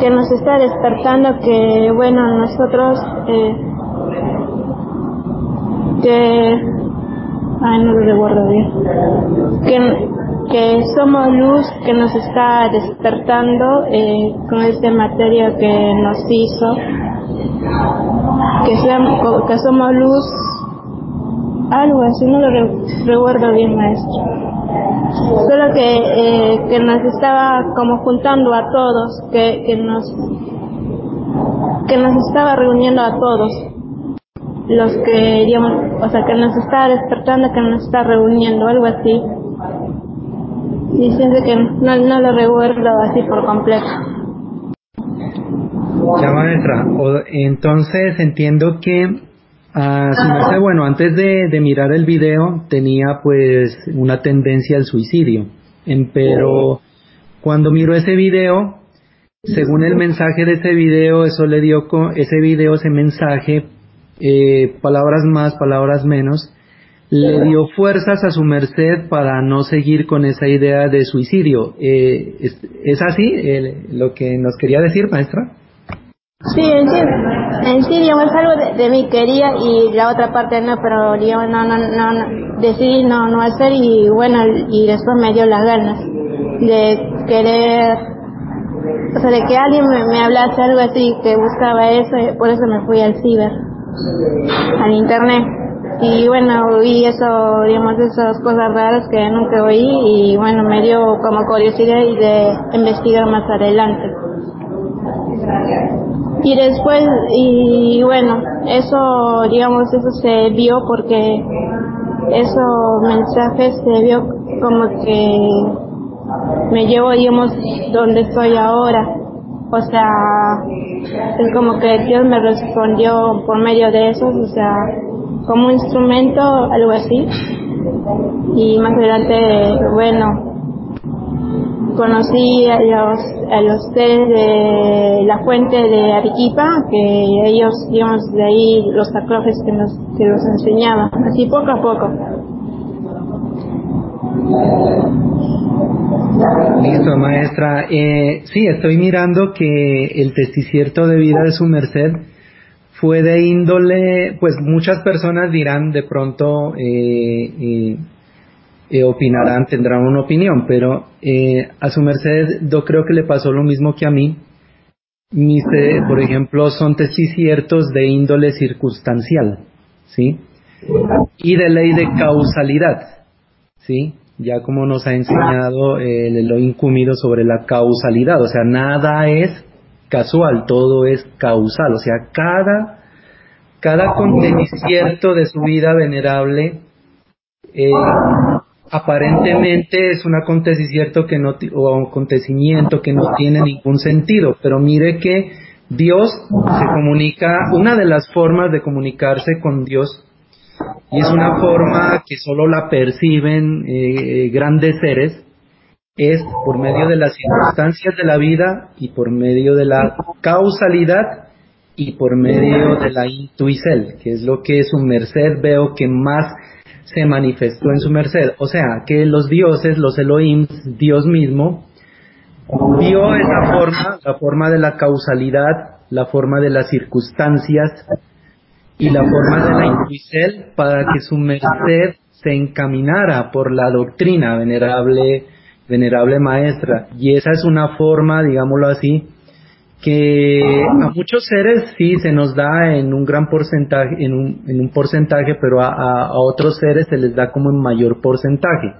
que nos está despertando que, bueno, nosotros, eh, que, ay, no lo recuerdo bien, que que somos luz que nos está despertando eh, con esta materia que nos hizo, que, seamos, que somos luz, algo así, no lo recuerdo bien maestro. Solo que, eh, que nos estaba como juntando a todos, que, que nos que nos estaba reuniendo a todos los que digamos, o sea, que nos está despertando, que nos está reuniendo, algo así diciendo que no, no lo recuerdo así por completo. Ya maestra, entonces entiendo que a su merced, bueno, antes de, de, mirar el video tenía pues una tendencia al suicidio, pero cuando miró ese video, según el mensaje de ese video, eso le dio, ese video, ese mensaje, eh, palabras más, palabras menos, le dio fuerzas a su merced para no seguir con esa idea de suicidio. Eh, ¿es, así lo que nos quería decir, maestra? Sí, en sí, en sí digamos, algo de, de, mí quería y la otra parte no, pero digamos, no, no, no, decidí no, no hacer y bueno, y después me dio las ganas de querer, o sea, de que alguien me, hablase algo así, que buscaba eso, y por eso me fui al ciber, al internet y bueno, oí eso, digamos, esas cosas raras que nunca oí y bueno, me dio como curiosidad y de investigar más adelante. Y después, y bueno, eso, digamos, eso se vio porque esos mensajes se vio como que me llevó, digamos, donde estoy ahora. O sea, es como que Dios me respondió por medio de eso, o sea, como instrumento, algo así. Y más adelante, bueno, conocí a los, a los seres de la fuente de Arequipa, que ellos, digamos, de ahí los tatuajes que nos, que los enseñaban, así poco a poco. Listo, maestra. Eh, sí, estoy mirando que el testicierto de vida de su merced fue de índole, pues muchas personas dirán de pronto, eh, eh, eh, opinarán, tendrán una opinión, pero a su merced yo creo que le pasó lo mismo que a mí. Mis, por ejemplo, son testiciertos de índole circunstancial, ¿sí? Y de ley de causalidad, ¿sí? Ya como nos ha enseñado el Elohim Cúmido sobre la causalidad, o sea, nada es casual, todo es causal, o sea, cada, cada acontecimiento de su vida venerable eh, aparentemente es un acontecimiento que no o acontecimiento que no tiene ningún sentido, pero mire que Dios se comunica, una de las formas de comunicarse con Dios y es una forma que solo la perciben eh, grandes seres, es por medio de las circunstancias de la vida y por medio de la causalidad y por medio de la intuicel, que es lo que su merced veo que más se manifestó en su merced. O sea, que los dioses, los Elohim, Dios mismo, vio esa forma, la forma de la causalidad, la forma de las circunstancias y la forma de la intuicel para que su merced se encaminara por la doctrina venerable venerable maestra. Y esa es una forma, digámoslo así, que a muchos seres sí se nos da en un gran porcentaje, en un, en un porcentaje, pero a, a, otros seres se les da como en mayor porcentaje.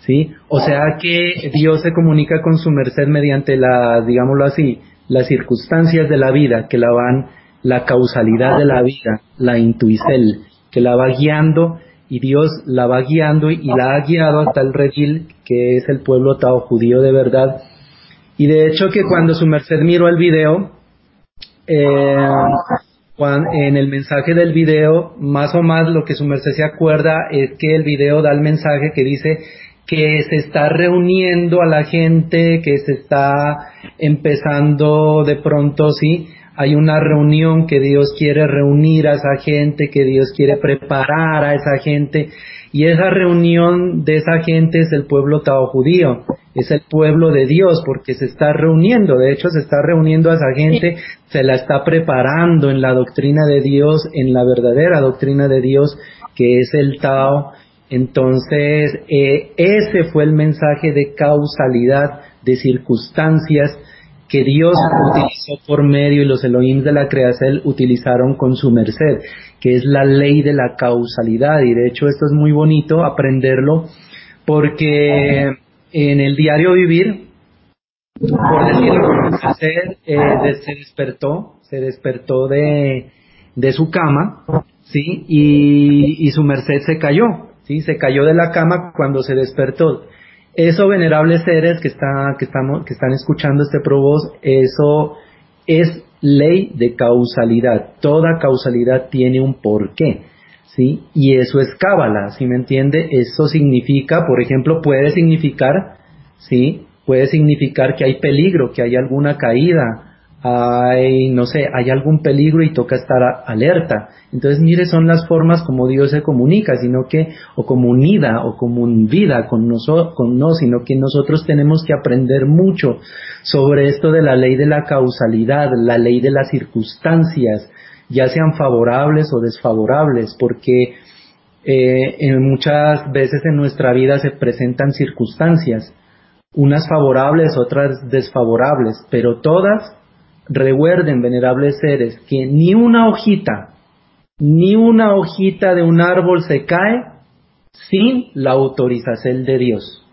¿Sí? O sea que Dios se comunica con su merced mediante las, digámoslo así, las circunstancias de la vida que la van la causalidad de la vida, la intuicel, que la va guiando y Dios la va guiando y la ha guiado hasta el redil, que es el pueblo tao judío de verdad. Y de hecho que cuando su merced miró el video, eh, en el mensaje del video, más o más lo que su merced se acuerda es que el video da el mensaje que dice que se está reuniendo a la gente, que se está empezando de pronto, sí, hay una reunión que Dios quiere reunir a esa gente, que Dios quiere preparar a esa gente, y esa reunión de esa gente es el pueblo tao judío, es el pueblo de Dios, porque se está reuniendo, de hecho se está reuniendo a esa gente, se la está preparando en la doctrina de Dios, en la verdadera doctrina de Dios, que es el Tao. Entonces, eh, ese fue el mensaje de causalidad, de circunstancias, que Dios utilizó por medio y los Elohim de la creación utilizaron con su merced, que es la ley de la causalidad. Y de hecho esto es muy bonito aprenderlo porque en el diario vivir, por decirlo, merced eh, se despertó, se despertó de, de su cama, ¿sí? Y, y su merced se cayó, ¿sí? Se cayó de la cama cuando se despertó eso, venerables seres que, está, que, estamos, que están escuchando este provoz, eso es ley de causalidad. Toda causalidad tiene un porqué, ¿sí? Y eso es cábala, ¿sí me entiende? Eso significa, por ejemplo, puede significar, ¿sí? Puede significar que hay peligro, que hay alguna caída, hay, no sé, hay algún peligro y toca estar alerta. Entonces, mire, son las formas como Dios se comunica, sino que, o como unida, o como vida con nosotros, con no, sino que nosotros tenemos que aprender mucho sobre esto de la ley de la causalidad, la ley de las circunstancias, ya sean favorables o desfavorables, porque eh, muchas veces en nuestra vida se presentan circunstancias, unas favorables, otras desfavorables, pero todas Recuerden, venerables seres, que ni una hojita, ni una hojita de un árbol se cae sin la autorización de Dios.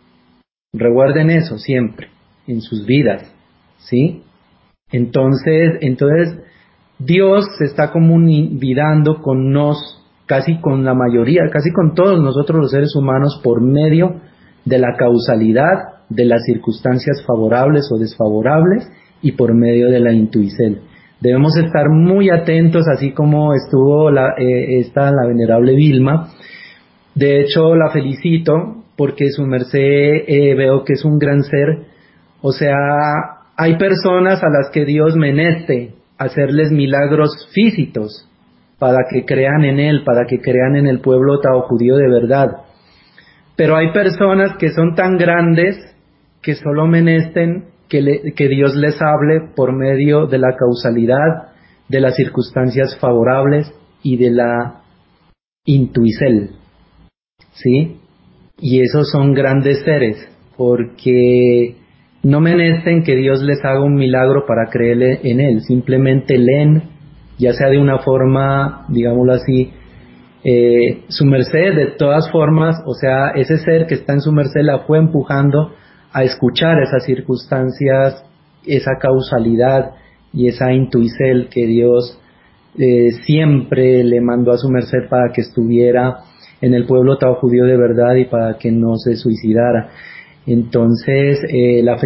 Recuerden eso siempre, en sus vidas, ¿sí? Entonces, entonces, Dios se está comunicando con nos, casi con la mayoría, casi con todos nosotros los seres humanos por medio de la causalidad de las circunstancias favorables o desfavorables y por medio de la intuicel. Debemos estar muy atentos, así como estuvo la, eh, esta, la venerable Vilma. De hecho, la felicito porque su merced eh, veo que es un gran ser. O sea, hay personas a las que Dios meneste hacerles milagros físicos para que crean en Él, para que crean en el pueblo tao judío de verdad. Pero hay personas que son tan grandes que solo menesten que, Dios les hable por medio de la causalidad, de las circunstancias favorables y de la intuicel. ¿Sí? Y esos son grandes seres, porque no menecen que Dios les haga un milagro para creer en Él, simplemente leen, ya sea de una forma, digámoslo así, eh, su merced, de todas formas, o sea, ese ser que está en su merced la fue empujando a escuchar esas circunstancias, esa causalidad y esa intuicel que Dios eh, siempre le mandó a su merced para que estuviera en el pueblo tao judío de verdad y para que no se suicidara. Entonces eh, la,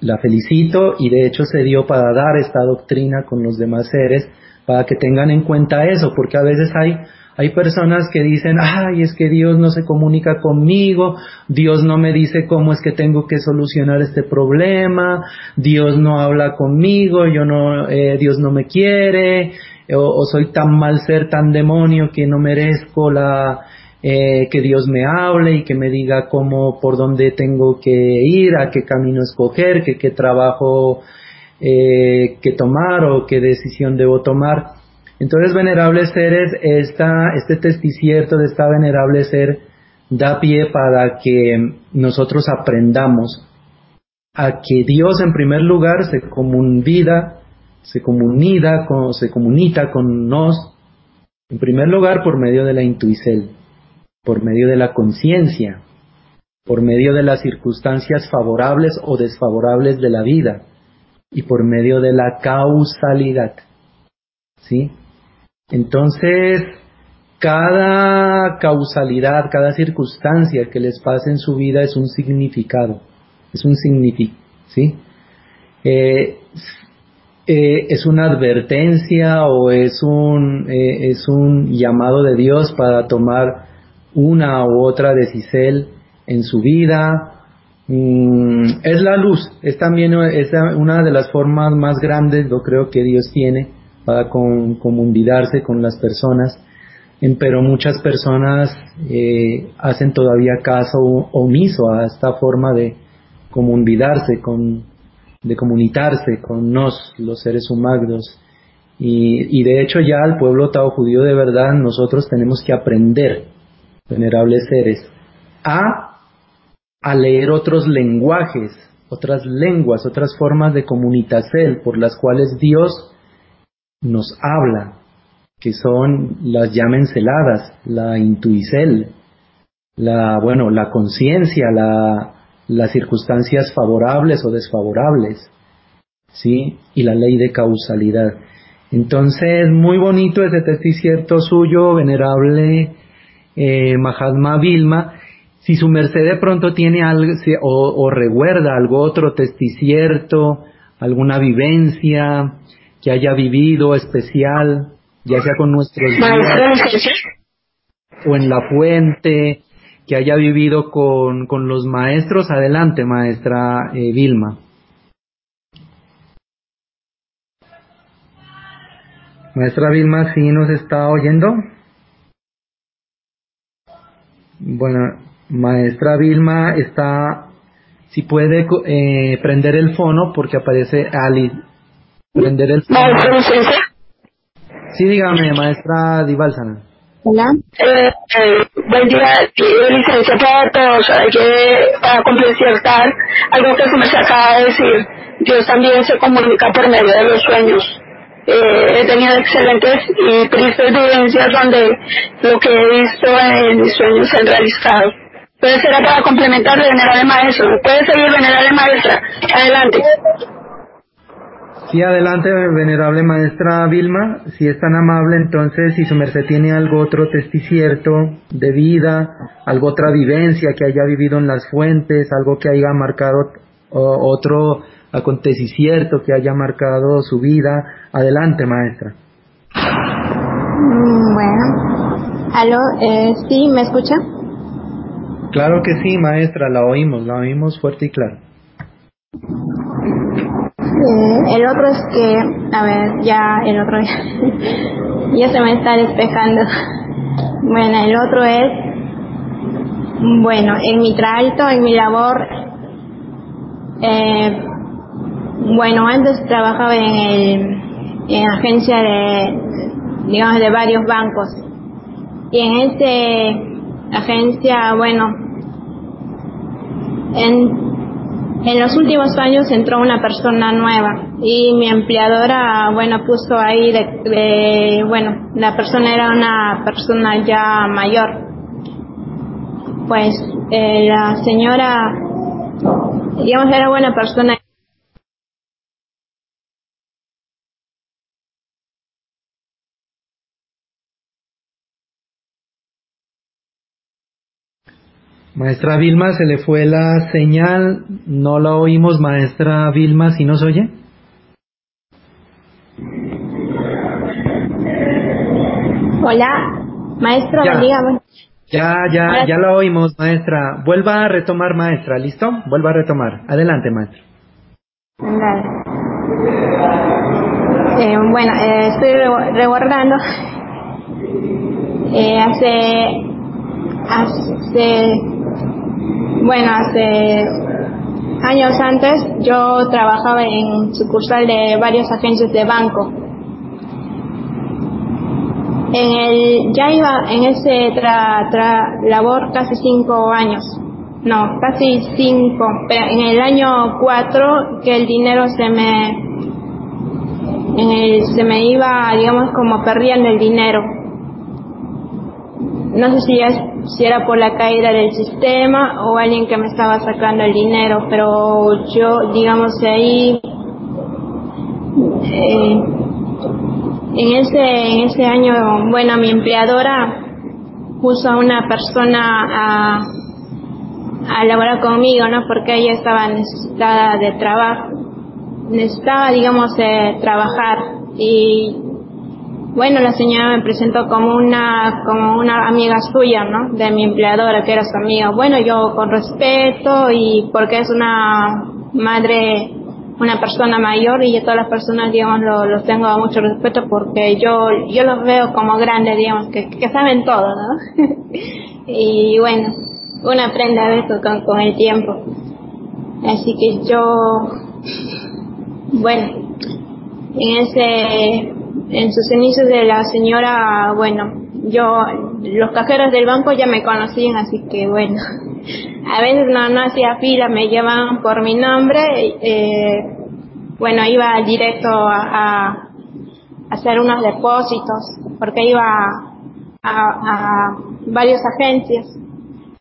la felicito y de hecho se dio para dar esta doctrina con los demás seres para que tengan en cuenta eso, porque a veces hay hay personas que dicen, ay, es que Dios no se comunica conmigo, Dios no me dice cómo es que tengo que solucionar este problema, Dios no habla conmigo, yo no, eh, Dios no me quiere, o, soy tan mal ser, tan demonio que no merezco la, eh, que Dios me hable y que me diga cómo, por dónde tengo que ir, a qué camino escoger, que qué trabajo eh, que tomar o qué decisión debo tomar. Entonces, venerables seres, esta, este testicierto de esta venerable ser da pie para que nosotros aprendamos a que Dios en primer lugar se comunida, se comunida, con, se comunica con nos, en primer lugar por medio de la intuicel, por medio de la conciencia, por medio de las circunstancias favorables o desfavorables de la vida y por medio de la causalidad. ¿sí? Entonces, cada causalidad, cada circunstancia que les pase en su vida es un significado, es un significado, ¿sí? Eh, eh, es una advertencia o es un, eh, es un llamado de Dios para tomar una u otra decisión en su vida. Mm, es la luz, es también es una de las formas más grandes, yo creo que Dios tiene para con, comunicarse con las personas, pero muchas personas eh, hacen todavía caso omiso a esta forma de comunicarse con, de comunicarse con nos, los seres humanos. Y, y de hecho ya al pueblo tao judío de verdad nosotros tenemos que aprender, venerables seres, a, a leer otros lenguajes, otras lenguas, otras formas de comunicación por las cuales Dios nos habla, que son las llamen celadas, la intuicel, la, bueno, la conciencia, la, las circunstancias favorables o desfavorables, ¿sí? Y la ley de causalidad. Entonces, muy bonito ese cierto suyo, venerable eh, Mahatma Vilma. Si su merced de pronto tiene algo, o, o recuerda algo otro testicierto, alguna vivencia, que haya vivido especial, ya sea con nuestros o en la fuente, que haya vivido con, con los maestros. Adelante, maestra eh, Vilma. Maestra Vilma, ¿sí nos está oyendo? Bueno, maestra Vilma está, si puede eh, prender el fono porque aparece Ali Prender el Sí, dígame, maestra Divalsana. Hola. Eh, eh, buen día, licencia para todos. Hay que, para completar algo que se me acaba de decir, Dios también se comunica por medio de los sueños. Eh, he tenido excelentes y tristes vivencias donde lo que he visto en mis sueños se han realizado. Puede ser para complementar de venerable maestro. Puede seguir venerable maestra. Adelante. Sí, adelante, venerable maestra Vilma. Si es tan amable, entonces, si su merced tiene algo otro testicierto de vida, algo otra vivencia que haya vivido en las fuentes, algo que haya marcado otro acontecimiento que haya marcado su vida, adelante, maestra. Mm, bueno, aló, eh, sí, ¿me escucha? Claro que sí, maestra, la oímos, la oímos fuerte y claro. El otro es que, a ver, ya el otro ya se me está despejando. Bueno, el otro es, bueno, en mi trayecto, en mi labor, eh, bueno, antes trabajaba en el, en agencia de, digamos, de varios bancos. Y en esta agencia, bueno, en en los últimos años entró una persona nueva y mi empleadora, bueno, puso ahí de, bueno, la persona era una persona ya mayor. Pues eh, la señora, digamos, era buena persona Maestra Vilma, se le fue la señal, no la oímos, maestra Vilma, ¿sí nos oye? Hola, maestro, ya, dígame. Ya, ya, ya la oímos, maestra. Vuelva a retomar, maestra, ¿listo? Vuelva a retomar. Adelante, maestra. Eh, bueno, eh, estoy reguardando. Eh, hace, hace bueno, hace años antes yo trabajaba en sucursal de varias agencias de banco. En el, ya iba en ese tra, tra, labor casi cinco años. No, casi cinco. Pero en el año cuatro que el dinero se me, en el, se me iba, digamos, como perdiendo el dinero. No sé si ya si era por la caída del sistema o alguien que me estaba sacando el dinero, pero yo, digamos, ahí, eh, En ese, en ese año, bueno, mi empleadora puso a una persona a, a laborar conmigo, ¿no? Porque ella estaba necesitada de trabajo, necesitaba, digamos, de trabajar y bueno, la señora me presentó como una, como una amiga suya, ¿no? De mi empleadora, que era su amiga. Bueno, yo con respeto y porque es una madre, una persona mayor y yo todas las personas, digamos, los tengo mucho respeto porque yo, yo los veo como grandes, digamos, que, que saben todo, ¿no? y bueno, uno aprende a ver con, con el tiempo. Así que yo, bueno, en ese en sus inicios de la señora, bueno, yo, los cajeros del banco ya me conocían, así que bueno, a veces no, no hacía fila, me llamaban por mi nombre, eh, bueno, iba directo a, a, hacer unos depósitos, porque iba a, a, varias agencias.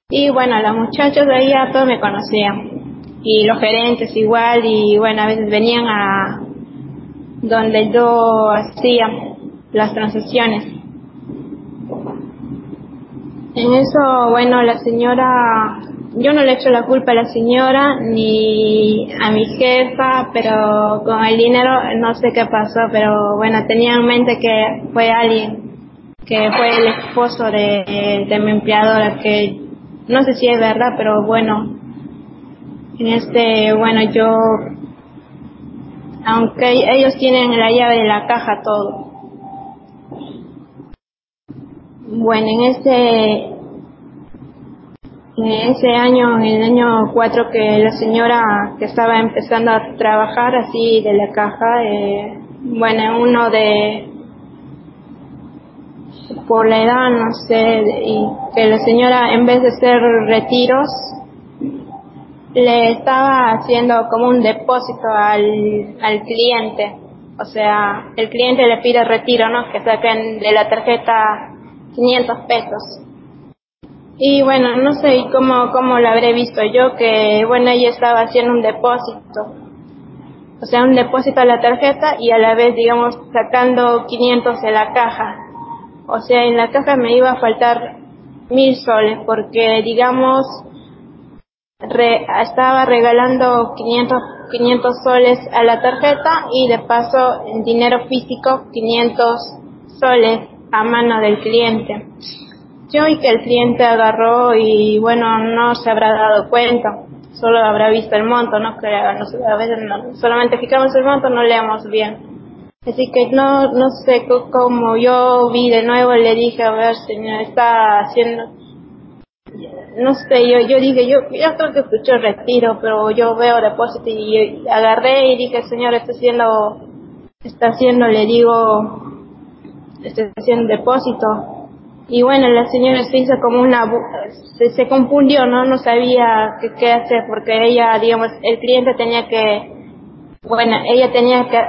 Y bueno, los muchachos de ahí ya todos me conocían. Y los gerentes igual, y bueno, a veces venían a, donde yo hacía las transacciones. En eso, bueno, la señora, yo no le echo la culpa a la señora ni a mi jefa, pero con el dinero no sé qué pasó, pero bueno, tenía en mente que fue alguien, que fue el esposo de, mi empleadora, que no sé si es verdad, pero bueno, en este, bueno, yo aunque ellos tienen la llave de la caja todo. Bueno, en ese en ese año, en el año 4 que la señora que estaba empezando a trabajar así de la caja, eh, bueno, uno de por la edad, no sé, y que la señora en vez de hacer retiros, le estaba haciendo como un depósito al, al cliente. O sea, el cliente le pide retiro, ¿no? Que saquen de la tarjeta 500 pesos. Y bueno, no sé cómo, cómo lo habré visto yo, que bueno, ella estaba haciendo un depósito. O sea, un depósito a la tarjeta y a la vez, digamos, sacando 500 de la caja. O sea, en la caja me iba a faltar mil soles porque, digamos, estaba regalando 500, 500 soles a la tarjeta y de paso en dinero físico 500 soles a mano del cliente. Yo y que el cliente agarró y bueno, no se habrá dado cuenta, solo habrá visto el monto, no que a veces solamente fijamos el monto, no leemos bien. Así que no, no sé cómo yo vi de nuevo, le dije, a ver, señor, está haciendo, no sé, yo, yo dije, yo, yo creo que escucho retiro, pero yo veo depósito y, agarré y dije, señor, está haciendo, está haciendo, le digo, está haciendo depósito. Y bueno, la señora se hizo como una, se, se confundió, ¿no? No sabía qué, qué hacer porque ella, digamos, el cliente tenía que, bueno, ella tenía que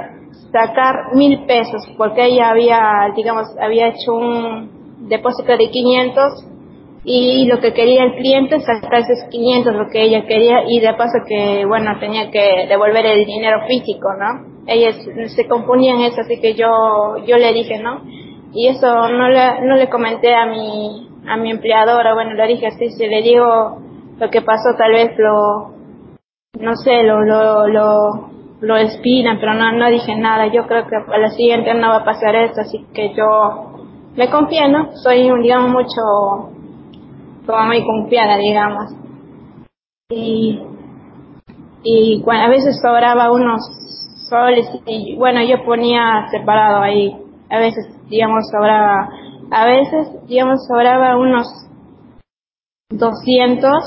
sacar mil pesos porque ella había, digamos, había hecho un depósito de 500 y lo que quería el cliente sacar esos 500 lo que ella quería y de paso que bueno tenía que devolver el dinero físico no ellas se componían eso así que yo yo le dije no y eso no le no le comenté a mi a mi empleadora bueno le dije así si le digo lo que pasó tal vez lo no sé lo lo lo lo espinan pero no no dije nada. Yo creo que a la siguiente no va a pasar eso así que yo me confío no soy un digamos mucho como muy confiada, digamos. Y, y a veces sobraba unos soles y bueno, yo ponía separado ahí. A veces, digamos, sobraba, a veces, digamos, sobraba unos 200.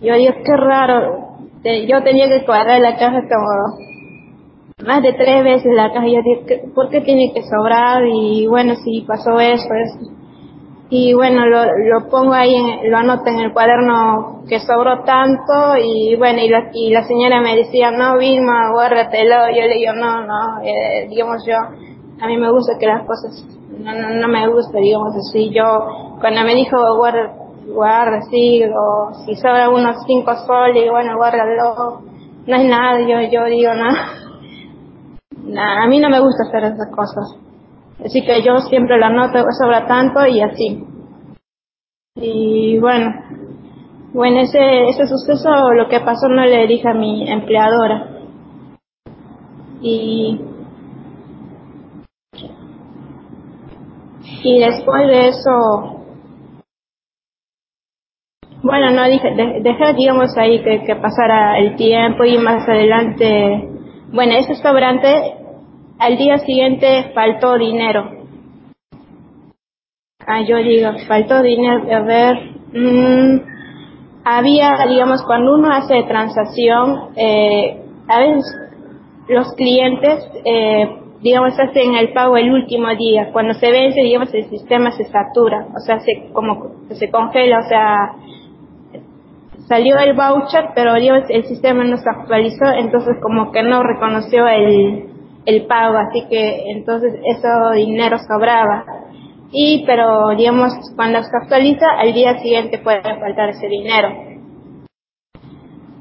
Yo digo, qué raro. Yo tenía que cuadrar la caja como más de tres veces la caja. Yo digo, ¿por qué tiene que sobrar? Y bueno, si pasó eso, eso y bueno, lo, lo pongo ahí, en, lo anoto en el cuaderno que sobró tanto y bueno, y la, y la señora me decía, no, Vilma, guárdatelo, yo le digo, no, no, eh, digamos yo, a mí me gusta que las cosas, no, no, no me gusta, digamos así, yo, cuando me dijo, guarda, guarda, sí, o si sobra unos cinco soles, bueno, guárdalo, no es nada, yo, yo digo, no, a mí no me gusta hacer esas cosas. Así que yo siempre la noto sobra tanto y así. Y bueno, bueno, ese, ese suceso, lo que pasó no le dije a mi empleadora. Y, y después de eso, bueno, no dije, dejé, digamos, ahí que, que pasara el tiempo y más adelante, bueno, ese sobrante, al día siguiente faltó dinero. Ah, yo digo, faltó dinero, a ver, mmm, había, digamos, cuando uno hace transacción, eh, a veces los clientes, eh, digamos, hacen el pago el último día. Cuando se vence, digamos, el sistema se satura, o sea, se, como se congela, o sea, salió el voucher, pero el sistema no se actualizó, entonces como que no reconoció el, el pago, así que entonces eso dinero sobraba. Y, pero digamos, cuando se actualiza, al día siguiente puede faltar ese dinero.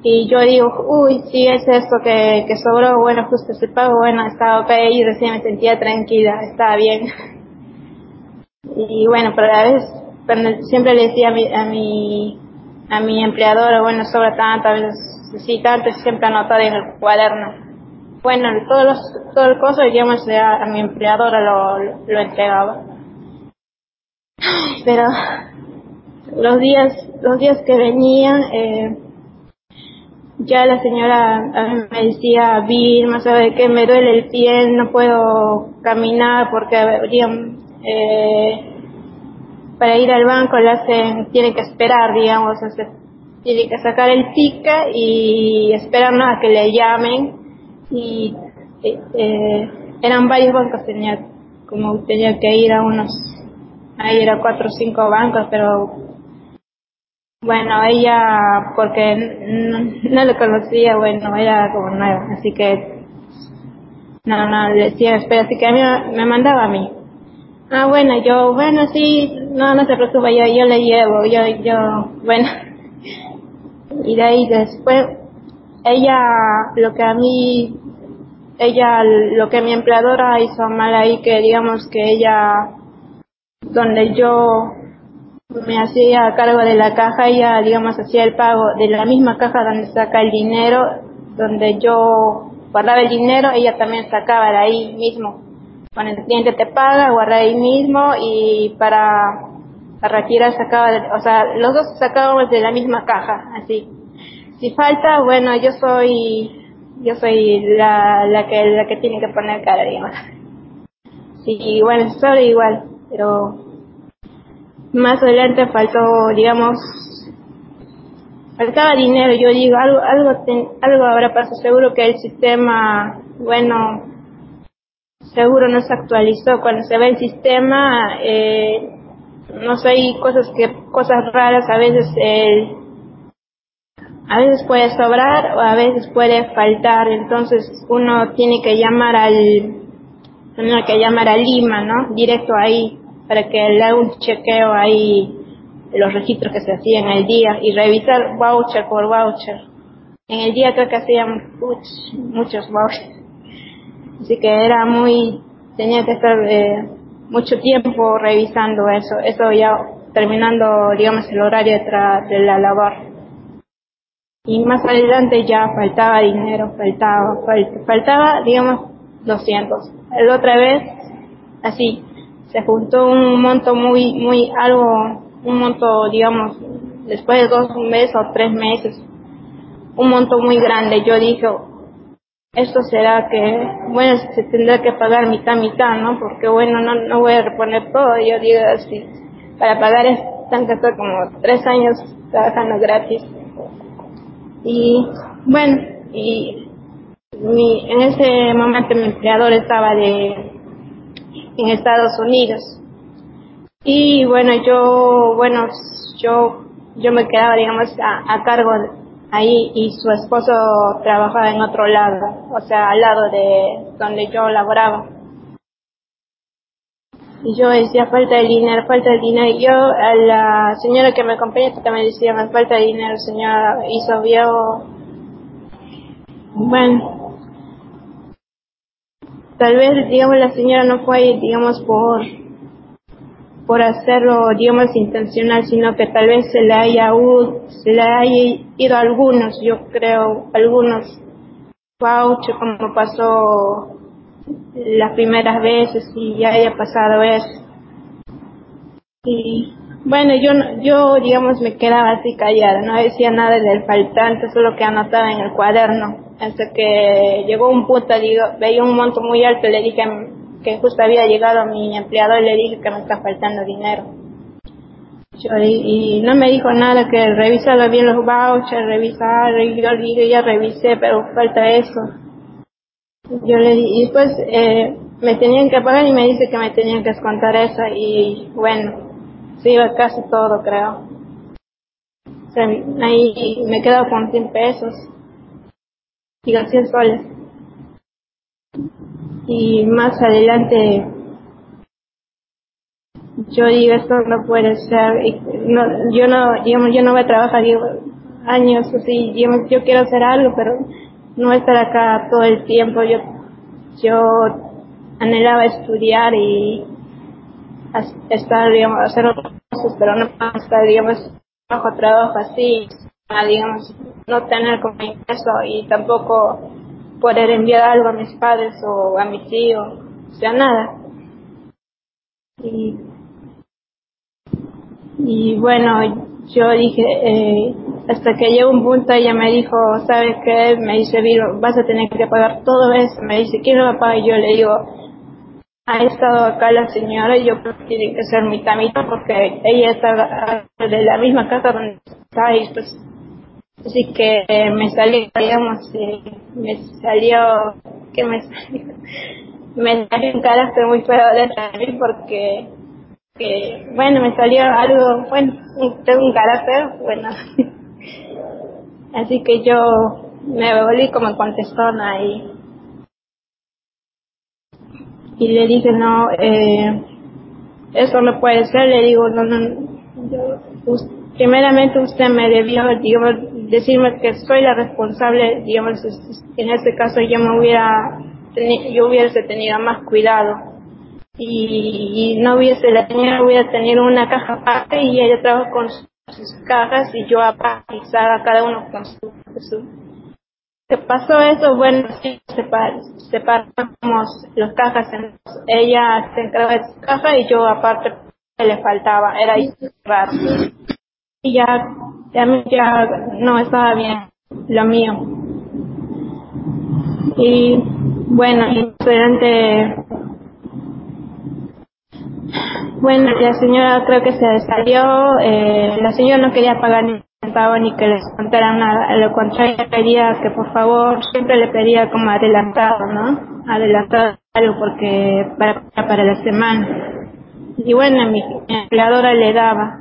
Y yo digo, uy, si es esto que, que sobró, bueno, justo ese pago, bueno, estaba ok y recién me sentía tranquila, estaba bien. Y bueno, pero a veces, siempre le decía a mi, a mi a mi empleador, bueno, sobra tanto, a veces sí, tanto, siempre anotado en el cuaderno. Bueno, todos los, todo el coso, digamos, a, a mi empleadora lo, lo, entregaba. Pero los días, los días que venían, eh, ya la señora a mí me decía, Vilma, ¿sabe qué? Me duele el pie, no puedo caminar porque, digamos, eh, para ir al banco le hacen, tienen que esperar, digamos, hacer, tienen que sacar el tica y esperar a que le llamen y eh, eran varios bancos, tenía como tenía que ir a unos, ahí era cuatro o cinco bancos, pero bueno, ella, porque no, lo conocía, bueno, era como nueva, así que no, no, le decía, espera, así que a mí me mandaba a mí. Ah, bueno, yo, bueno, sí, no, no se preocupe, yo, yo le llevo, yo, yo, bueno. Y de ahí después, ella, lo que a mí, ella, lo que mi empleadora hizo mal ahí, que digamos que ella, donde yo me hacía cargo de la caja, ella, digamos, hacía el pago de la misma caja donde saca el dinero, donde yo guardaba el dinero, ella también sacaba de ahí mismo. Cuando el cliente te paga, guarda ahí mismo y para retirar sacaba, o sea, los dos sacábamos de la misma caja, así. Si falta, bueno, yo soy, yo soy la, la que, la que tiene que poner cara, digamos. Sí, bueno, solo igual, pero más adelante faltó, digamos, faltaba dinero, yo digo, algo, algo, algo habrá pasado, seguro que el sistema, bueno, seguro no se actualizó. Cuando se ve el sistema, eh, no sé, hay cosas que, cosas raras, a veces el, a veces puede sobrar o a veces puede faltar, entonces uno tiene que llamar al, tiene que llamar a Lima, ¿no? Directo ahí, para que le haga un chequeo ahí los registros que se hacían el día y revisar voucher por voucher. En el día creo que hacían muchos vouchers Así que era muy, tenía que estar eh, mucho tiempo revisando eso, eso ya terminando, digamos, el horario de, de la labor. Y más adelante ya faltaba dinero, faltaba, faltaba, digamos, 200. La otra vez, así, se juntó un monto muy, muy, algo, un monto, digamos, después de dos meses o tres meses, un monto muy grande. Yo dije, esto será que, bueno, se tendrá que pagar mitad, mitad, ¿no? Porque, bueno, no, no voy a reponer todo, yo digo así, para pagar es tan que estoy como tres años trabajando gratis. Y, bueno, y mi, en ese momento mi empleador estaba de, en Estados Unidos. Y bueno, yo, bueno, yo, yo me quedaba, digamos, a, a cargo ahí y su esposo trabajaba en otro lado, o sea, al lado de donde yo laboraba. Y yo decía, falta de dinero, falta de dinero. Y yo, a la señora que me acompaña también decía, me falta de dinero, señora. Hizo vio, bueno. tal vez, digamos, la señora no fue, digamos, por por hacerlo, digamos, intencional, sino que tal vez se le haya, se le haya ido a algunos, yo creo, algunos vouchers, como pasó las primeras veces y ya haya pasado eso. Y bueno, yo, yo digamos me quedaba así callada, no decía nada del faltante, solo que anotaba en el cuaderno. Hasta que llegó un punto, digo, veía un monto muy alto, le dije que justo había llegado mi empleador y le dije que me está faltando dinero. y, no me dijo nada, que revisara bien los vouchers, revisar, y yo ya revisé, pero falta eso. Yo le di, y después eh, me tenían que pagar y me dice que me tenían que descontar eso y bueno, se iba casi todo creo. ahí me quedo con 100 pesos, digo 100 soles. Y más adelante yo digo esto no puede ser, no, yo no, yo no voy a trabajar años así, yo, yo quiero hacer algo pero no estar acá todo el tiempo, yo, yo anhelaba estudiar y estar, digamos, hacer cosas, pero no estar, digamos, bajo trabajo así, digamos, no tener como ingreso y tampoco poder enviar algo a mis padres o a mis hijos, o sea, nada. Y, y bueno, yo dije, eh, hasta que llegó un punto ella me dijo, ¿sabes qué? Me dice, vas a tener que pagar todo eso. Me dice, ¿quién lo va a pagar? Yo le digo, ha estado acá la señora y yo creo que tiene que ser mi tamita porque ella está de la misma casa donde está y pues así que me salió digamos eh, me salió que me salió me salió un carácter muy feo de salir porque que bueno me salió algo bueno tengo un carácter bueno. Así que yo me volví como contestona y y le dije no eh, eso no puede ser le digo no no primeramente usted me debió digamos decirme que soy la responsable digamos en este caso yo me hubiera yo hubiese tenido más cuidado y, no hubiese la señora hubiera tenido una caja aparte y ella trabaja con sus cajas y yo aparte cada uno con su que pasó eso, bueno, sí, separamos los cajas. ella se encargaba de su caja y yo aparte le faltaba, era raro. Y ya, ya, ya no estaba bien lo mío. Y bueno, durante bueno, la señora creo que se salió, eh, la señora no quería pagar ni ni que les contaran nada, a lo contrario pedía que por favor, siempre le pedía como adelantado, ¿no? Adelantado algo porque para, para la semana. Y bueno, mi, empleadora le daba.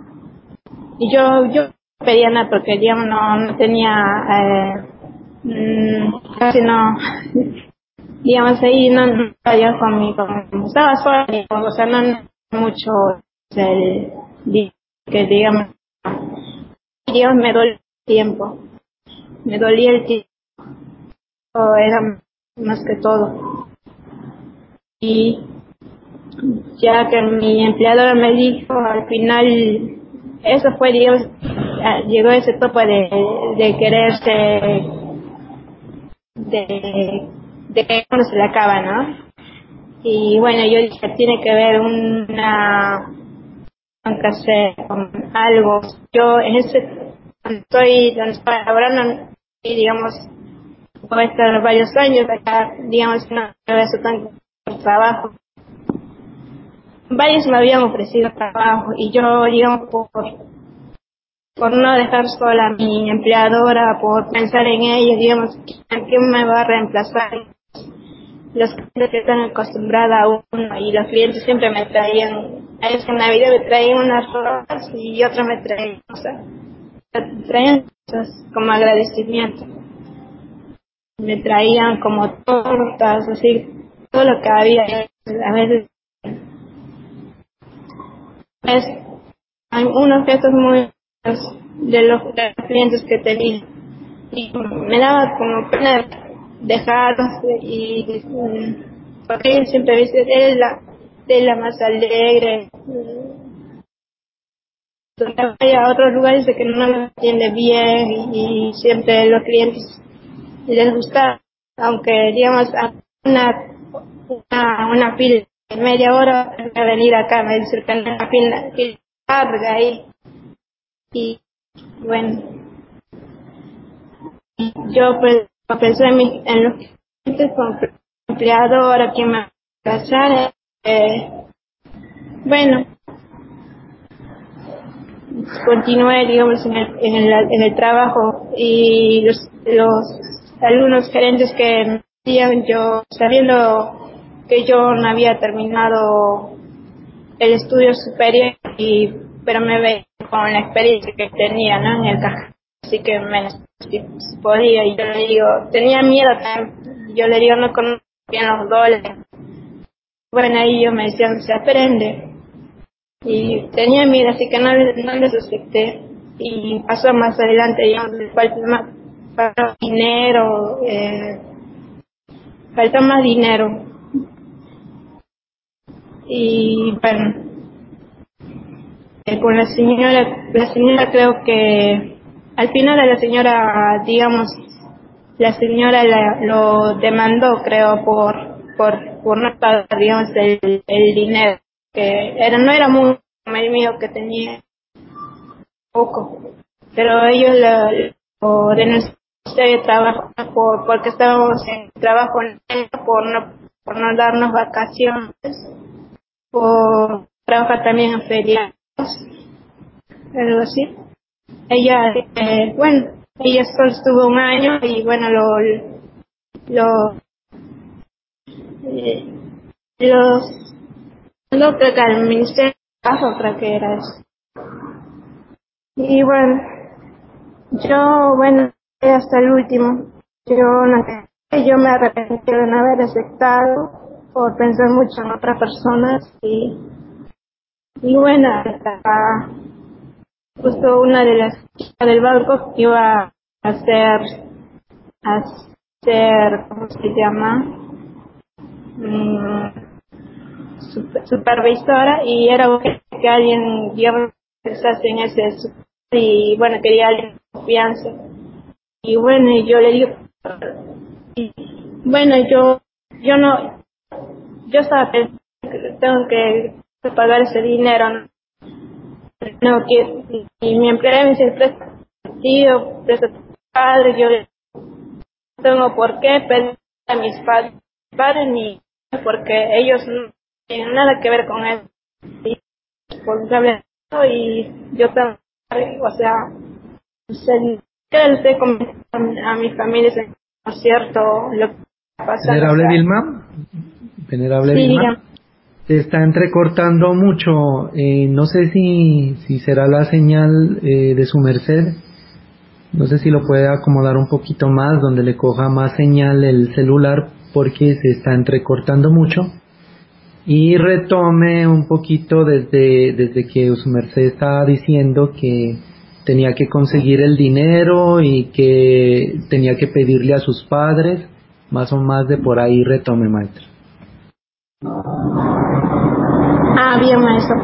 Y yo, yo pedía nada porque digamos no, no tenía, eh, mm, casi no, digamos ahí no, no yo con mi, con, estaba sola, o sea, no mucho el, que digamos Dios me dolía el tiempo, me dolía el tiempo, era más que todo. Y ya que mi empleadora me dijo al final, eso fue Dios, llegó ese topo de, de quererse, de, de que uno se le acaba, ¿no? Y bueno, yo dije, tiene que haber una, aunque sea algo. Yo en ese estoy donde estoy laborando y digamos a estar varios años acá digamos no me tanto trabajo varios me habían ofrecido trabajo y yo digamos por por no dejar sola a mi empleadora por pensar en ellos digamos quién me va a reemplazar los clientes están acostumbrados a uno y los clientes siempre me traían a veces en Navidad me traían unas rosas y otros me traían cosas traían como agradecimiento. Me traían como tortas, así, todo lo que había. A veces es, hay unos gestos muy de los, clientes que tenía y me daba como pena dejar y porque ella siempre dice, es la, es la más alegre. Vaya a otros lugares dice que no lo atiende bien y, siempre los clientes les gusta, aunque digamos una, una, una fila de media hora, venir acá, me dice que una fila, fila larga ahí. Y bueno, yo pues pensé en, los clientes como empleador, a quien me casar, eh, bueno, continué, digamos, en el, en el, en el trabajo y los, los alumnos gerentes que me decían, yo, sabiendo que yo no había terminado el estudio superior, y pero me veía con la experiencia que tenía ¿no? en el caja. Así que me si, podía, y yo le digo, tenía miedo también. Yo le digo, no conozco bien los dólares. Bueno, ahí yo me decían, se aprende y tenía miedo, así que no, no les acepté. Y pasó más adelante, ya faltó más dinero, eh, faltó más dinero. Y bueno, eh, con la señora, la señora creo que al final la señora, digamos, la señora lo demandó, creo, por, por, por no pagar, digamos, el, el dinero que era, no era muy mío que tenía poco, pero ellos lo, denunciaron de trabajo por, porque estábamos en trabajo por no, por no darnos vacaciones, por trabajar también en feriados, algo así. Ella, eh, bueno, ella solo estuvo un año y bueno, lo, lo, eh, los no creo que al ministerio de creo que era eso. Y bueno, yo, bueno, hasta el último, yo no yo me arrepentí de no haber aceptado por pensar mucho en otras personas y, y bueno, hasta justo una de las del banco iba a hacer, a hacer, ¿cómo se llama? Mm, supervisora y era que, alguien digamos en ese y bueno quería alguien de confianza y bueno yo le digo bueno yo yo no yo estaba pensando que tengo que pagar ese dinero no que y mi empleada me dice presta tío presta tu padre yo no tengo por qué pedir a mis padres padres ni porque ellos no tiene nada que ver con él. Y y yo también, o sea, se a mi familia, es cierto, lo que pasa. Venerable Vilma, Venerable Vilma, se está entrecortando mucho, eh, no sé si, si será la señal eh, de su merced, no sé si lo puede acomodar un poquito más, donde le coja más señal el celular, porque se está entrecortando mucho. Y retome un poquito desde, desde que su merced estaba diciendo que tenía que conseguir el dinero y que tenía que pedirle a sus padres, más o más de por ahí retome, maestro. Ah, bien, maestro.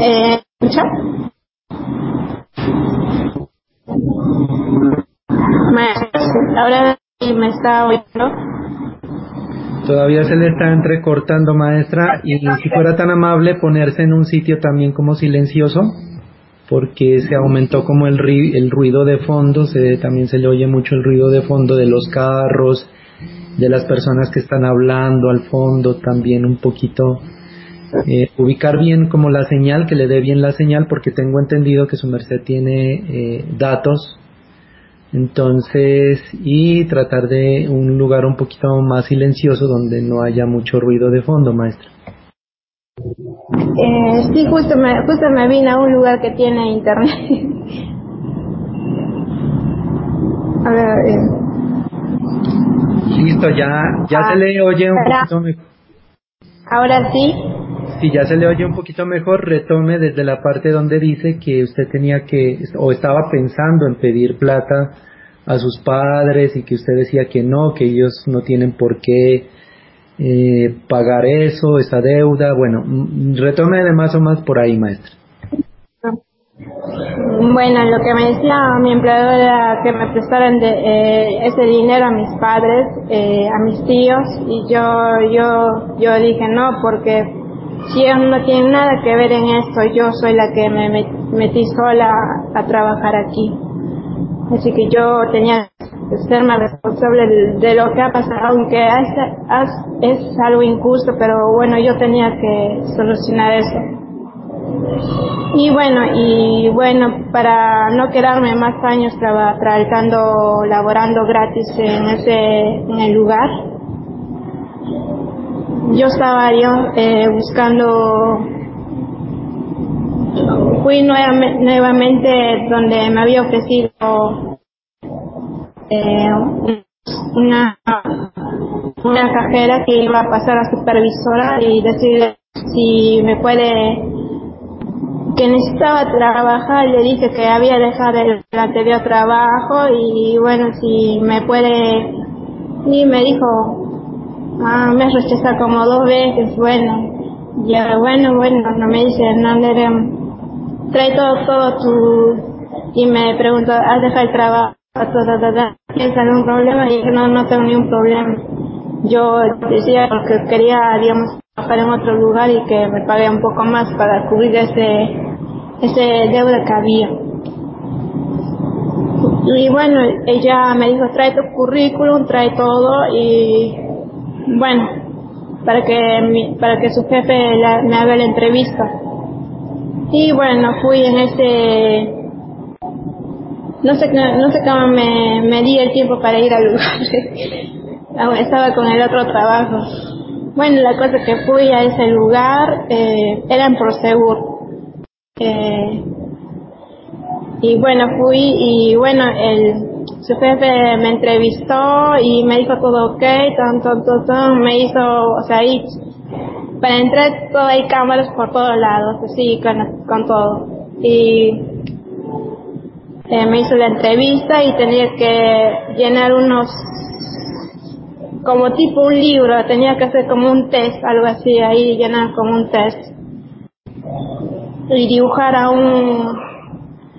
Eh, ¿Escucha? Maestro, ahora me está oyendo. Todavía se le está entrecortando, maestra, y si fuera tan amable ponerse en un sitio también como silencioso, porque se aumentó como el, el ruido de fondo, se, también se le oye mucho el ruido de fondo de los carros, de las personas que están hablando al fondo, también un poquito eh, ubicar bien como la señal, que le dé bien la señal, porque tengo entendido que su merced tiene eh, datos entonces, y tratar de un lugar un poquito más silencioso donde no haya mucho ruido de fondo, maestra. Eh, sí, justo me, justo me vine a un lugar que tiene internet. a ver, eh. Listo, ya, ya se le oye un poquito mejor. Ahora sí. Si ya se le oye un poquito mejor, retome desde la parte donde dice que usted tenía que, o estaba pensando en pedir plata a sus padres y que usted decía que no, que ellos no tienen por qué eh, pagar eso, esa deuda. Bueno, mm, retome de más o más por ahí, maestra. Bueno, lo que me decía mi empleador era que me prestaran de, eh, ese dinero a mis padres, eh, a mis tíos, y yo, yo, yo dije no, porque si ellos no tienen nada que ver en esto, yo soy la que me metí sola a trabajar aquí. Así que yo tenía que ser más responsable de, lo que ha pasado, aunque es, es algo injusto, pero bueno, yo tenía que solucionar eso. Y bueno, y bueno, para no quedarme más años trabajando, laborando gratis en ese, en el lugar, yo estaba yo eh, buscando, fui nuevamente donde me había ofrecido eh, una, una cajera que iba a pasar a supervisora y decirle si me puede que necesitaba trabajar, le dije que había dejado el anterior trabajo y bueno, si me puede, y me dijo, ah, me rechazado como dos veces, bueno, ya, bueno, bueno, no me dice, no, trae todo, todo tu, y me preguntó, ¿has dejado el trabajo? ¿Tienes algún problema? Y dije, no, no tengo ningún problema. Yo decía porque quería, digamos, trabajar en otro lugar y que me pague un poco más para cubrir ese, ese deuda que había. Y bueno, ella me dijo, trae tu currículum, trae todo y bueno, para que, para que su jefe me haga la entrevista. Y bueno, fui en ese, no sé, no sé cómo me, me di el tiempo para ir al lugar. Estaba con el otro trabajo. Bueno, la cosa que fui a ese lugar eh, era en Prosegur. Eh, y bueno, fui y bueno, el, su jefe me entrevistó y me dijo todo ok, tan, tan, tan, me hizo, o sea, ahí, para entrar todo hay cámaras por todos lados, así, con, con todo. Y eh, me hizo la entrevista y tenía que llenar unos como tipo un libro, tenía que hacer como un test, algo así, ahí llenar como un test. Y dibujar a un,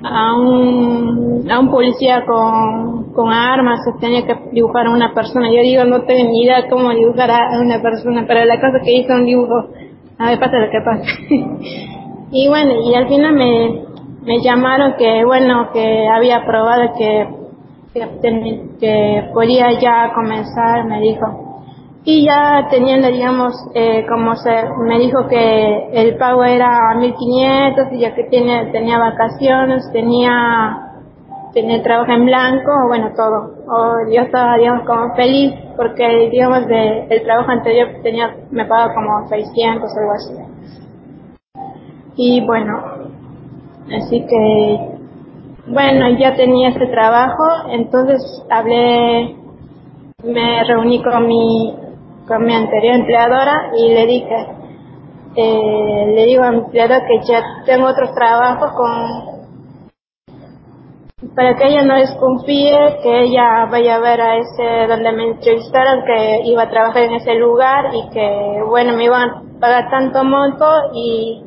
a un, a un policía con, con armas, tenía que dibujar a una persona. Yo digo, no tengo ni idea cómo dibujar a una persona, pero la cosa que hizo un dibujo, a ver, pasa lo que pasa. y bueno, y al final me, me llamaron que, bueno, que había probado que que, podía ya comenzar, me dijo. Y ya teniendo, digamos, eh, como se me dijo que el pago era 1500 y ya que tiene, tenía vacaciones, tenía, tenía trabajo en blanco, bueno, todo. O yo estaba, digamos, como feliz porque, digamos, de, el trabajo anterior tenía, me pagaba como 600 o algo así. Y bueno, así que bueno, ya tenía ese trabajo, entonces hablé, me reuní con mi, con mi anterior empleadora y le dije, eh, le digo a mi empleador que ya tengo otros trabajos con, para que ella no desconfíe, que ella vaya a ver a ese donde me entrevistaron que iba a trabajar en ese lugar y que bueno me iban a pagar tanto monto y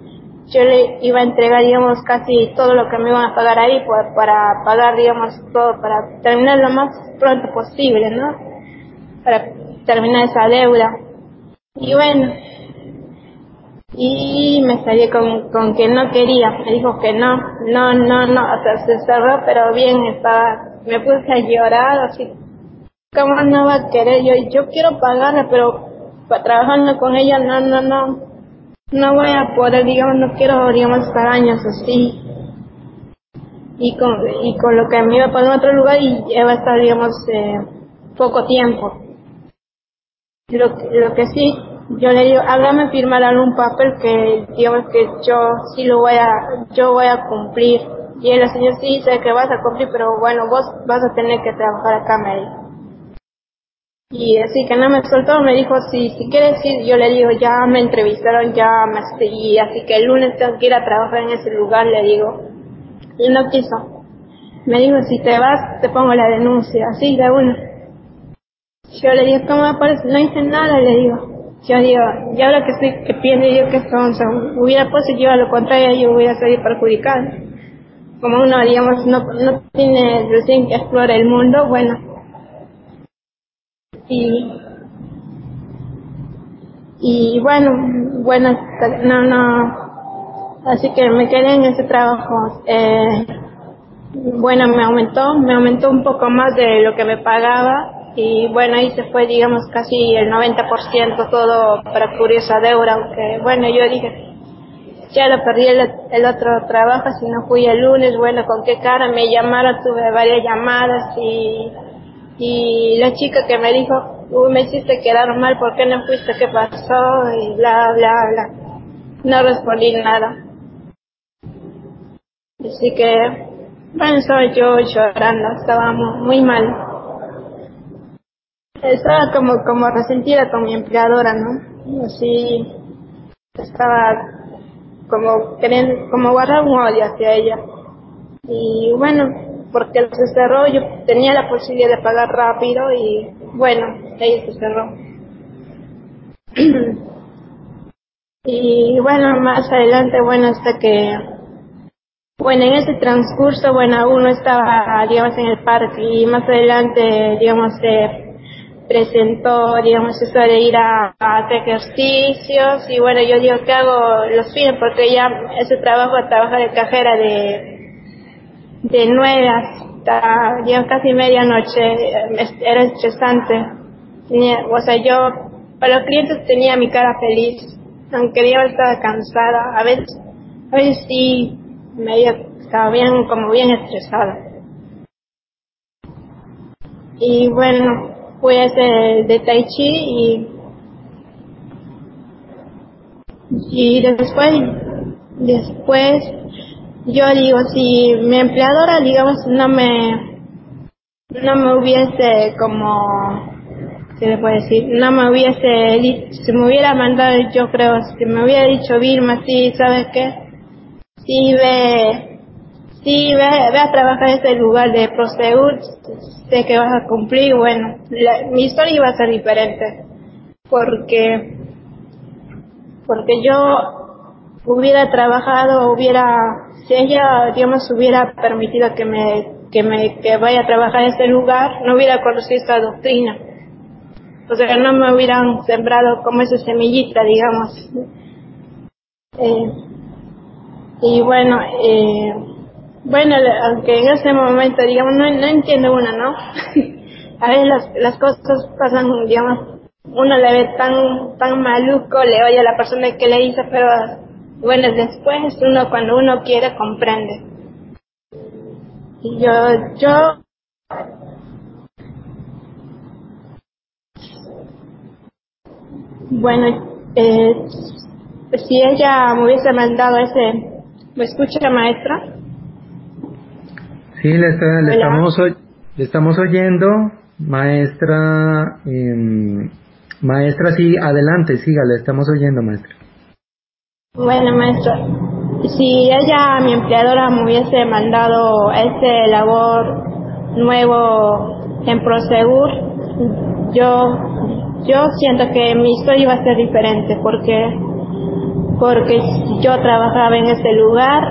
yo le iba a entregar, digamos, casi todo lo que me iban a pagar ahí pues, para pagar, digamos, todo, para terminar lo más pronto posible, ¿no? Para terminar esa deuda. Y bueno, y me salí con, con que no quería, me dijo que no, no, no, no, o sea, se cerró, pero bien, estaba, me puse a llorar, así, ¿cómo no va a querer? Yo, yo quiero pagarle, pero trabajando con ella, no, no, no, no voy a poder, digamos, no quiero, digamos, estar años así. Y con, y con lo que me iba a poner en otro lugar y va a estar, digamos, eh, poco tiempo. Lo, lo que sí, yo le digo, hágame firmar algún papel que, digamos, que yo sí lo voy a, yo voy a cumplir. Y él, señor, sí, sé que vas a cumplir, pero bueno, vos vas a tener que trabajar acá, me dijo. Y así que no me soltó, me dijo, si, si quieres ir, yo le digo, ya me entrevistaron, ya me seguí, así que el lunes tengo que ir a trabajar en ese lugar, le digo. Y no quiso. Me dijo, si te vas, te pongo la denuncia, así de uno. Yo le digo, ¿cómo aparece? No hice nada, le digo. yo digo, y ahora que estoy, que pienso yo que son, hubiera puesto yo a lo contrario, yo hubiera salido perjudicado. Como uno, digamos, no, no tiene recién que explora el mundo, bueno. Y, y bueno, bueno, no, no, así que me quedé en ese trabajo. Eh, bueno, me aumentó, me aumentó un poco más de lo que me pagaba y bueno, ahí se fue, digamos, casi el 90% todo para cubrir esa deuda, aunque bueno, yo dije, ya lo perdí el, otro trabajo, si no fui el lunes, bueno, con qué cara me llamaron, tuve varias llamadas y, y la chica que me dijo, Uy, me hiciste quedar mal, ¿por qué no fuiste? ¿Qué pasó? Y bla, bla, bla. No respondí nada. Así que, bueno, estaba yo llorando, estaba muy mal estaba como, como resentida con mi empleadora, ¿no? Así, estaba como queriendo, como guardar un odio hacia ella. Y bueno, porque se cerró, yo tenía la posibilidad de pagar rápido y bueno, ella se cerró. y bueno, más adelante, bueno, hasta que, bueno, en ese transcurso, bueno, uno estaba, digamos, en el parque y más adelante, digamos, eh, presentó, digamos, eso de ir a, hacer ejercicios y bueno, yo digo, ¿qué hago los fines? Porque ya ese trabajo, trabajar de cajera de, de nueve hasta, digamos, casi medianoche, era estresante. o sea, yo, para los clientes tenía mi cara feliz, aunque yo estaba cansada, a veces, a veces sí, medio, estaba bien, como bien estresada. Y bueno, a ese de Tai Chi y, y después, después yo digo, si mi empleadora, digamos, no me, no me hubiese como, ¿qué le puedo decir? No me hubiese, si me hubiera mandado, yo creo, si me hubiera dicho Vilma, sí, ¿sabes qué? Sí, ve, sí, ve, a trabajar en ese lugar de Prosegur, sé que vas a cumplir, bueno, mi historia iba a ser diferente, porque, porque yo hubiera trabajado, hubiera, si ella, digamos, hubiera permitido que me, que me, que vaya a trabajar en este lugar, no hubiera conocido esta doctrina. O sea, no me hubieran sembrado como esa semillita, digamos. Eh, y bueno, eh, bueno, aunque en ese momento, digamos, no, no entiende uno, ¿no? a veces las, las cosas pasan, digamos, uno le ve tan, tan maluco, le oye a la persona que le hizo, pero bueno, después uno cuando uno quiere comprende. Y yo, yo bueno, eh, si ella me hubiese mandado ese, ¿me escucha maestra? Sí, le, estamos, le estamos oyendo, maestra. Eh, maestra, sí, adelante, siga, le estamos oyendo, maestra. Bueno, maestra, si ella, mi empleadora, me hubiese mandado ese labor nuevo en Prosegur, yo, yo siento que mi historia iba a ser diferente porque, porque yo trabajaba en ese lugar,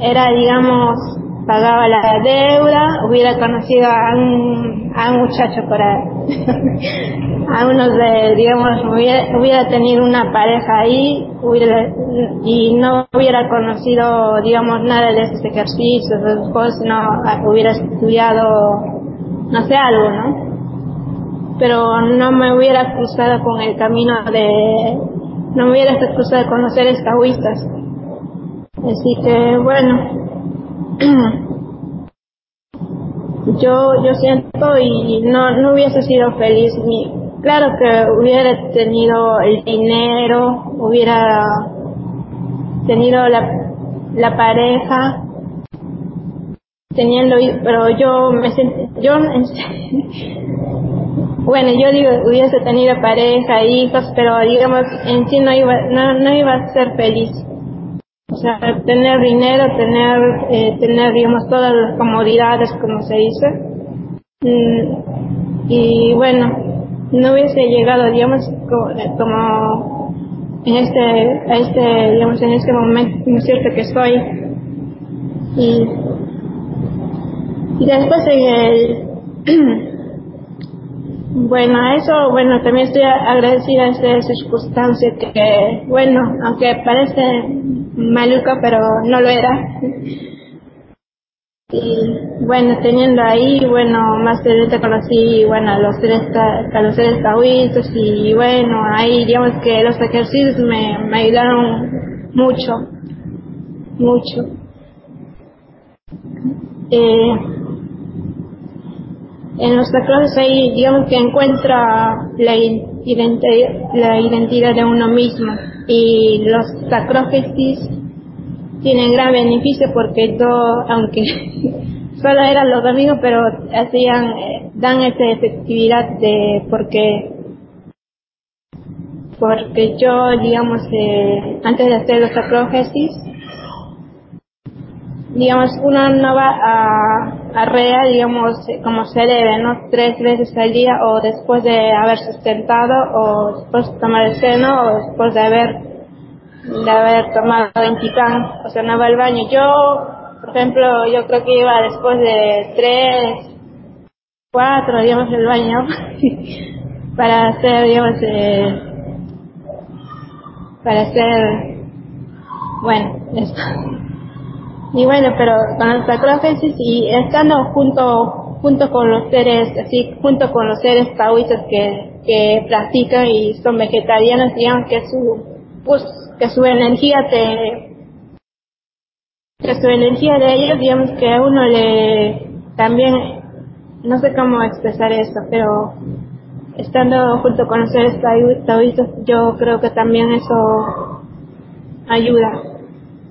era, digamos, pagaba la deuda, hubiera conocido a un, a un muchacho para, a uno de, digamos, hubiera, hubiera tenido una pareja ahí, hubiera, y no hubiera conocido, digamos, nada de esos ejercicios, de esas no hubiera estudiado, no sé, algo, ¿no? Pero no me hubiera cruzado con el camino de, no me hubiera cruzado de conocer escahuistas. Así que, bueno, yo yo siento y no no hubiese sido feliz ni claro que hubiera tenido el dinero hubiera tenido la la pareja teniendo pero yo me yo bueno yo digo hubiese tenido pareja hijos pero digamos en sí no iba no no iba a ser feliz o sea, tener dinero, tener, eh, tener, digamos, todas las comodidades, como se dice. Mm, y bueno, no hubiese llegado, digamos, como en este, a este, digamos, en este momento, ¿no es cierto?, que estoy. Y, y después en el, Bueno, eso, bueno, también estoy agradecida a esta circunstancia que, bueno, aunque parece maluca, pero no lo era. Y bueno, teniendo ahí, bueno, más adelante conocí, bueno, a los seres, a los seres taoístas y bueno, ahí digamos que los ejercicios me, me ayudaron mucho, mucho. Eh, en los sacros ahí digamos que encuentra la la identidad de uno mismo. Y los sacrógesis tienen gran beneficio porque todo, aunque solo eran los amigos, pero hacían, eh, dan esa efectividad de porque porque yo digamos eh, antes de hacer los sacrógesis digamos, uno no va a, a REA, digamos, como se debe, ¿no? Tres veces al día o después de haber sustentado o después de tomar el seno o después de haber, de haber tomado titán, o sea, no va al baño. Yo, por ejemplo, yo creo que iba después de tres, cuatro, digamos, al baño para hacer, digamos, eh, para hacer, bueno, esto. Y bueno, pero con los sacrófesis y estando junto junto con los seres, así junto con los seres taoístas que, que practican y son vegetarianos, digamos que su pues, que su energía te que su energía de ellos, digamos que a uno le también no sé cómo expresar eso, pero estando junto con los seres taoístas, yo creo que también eso ayuda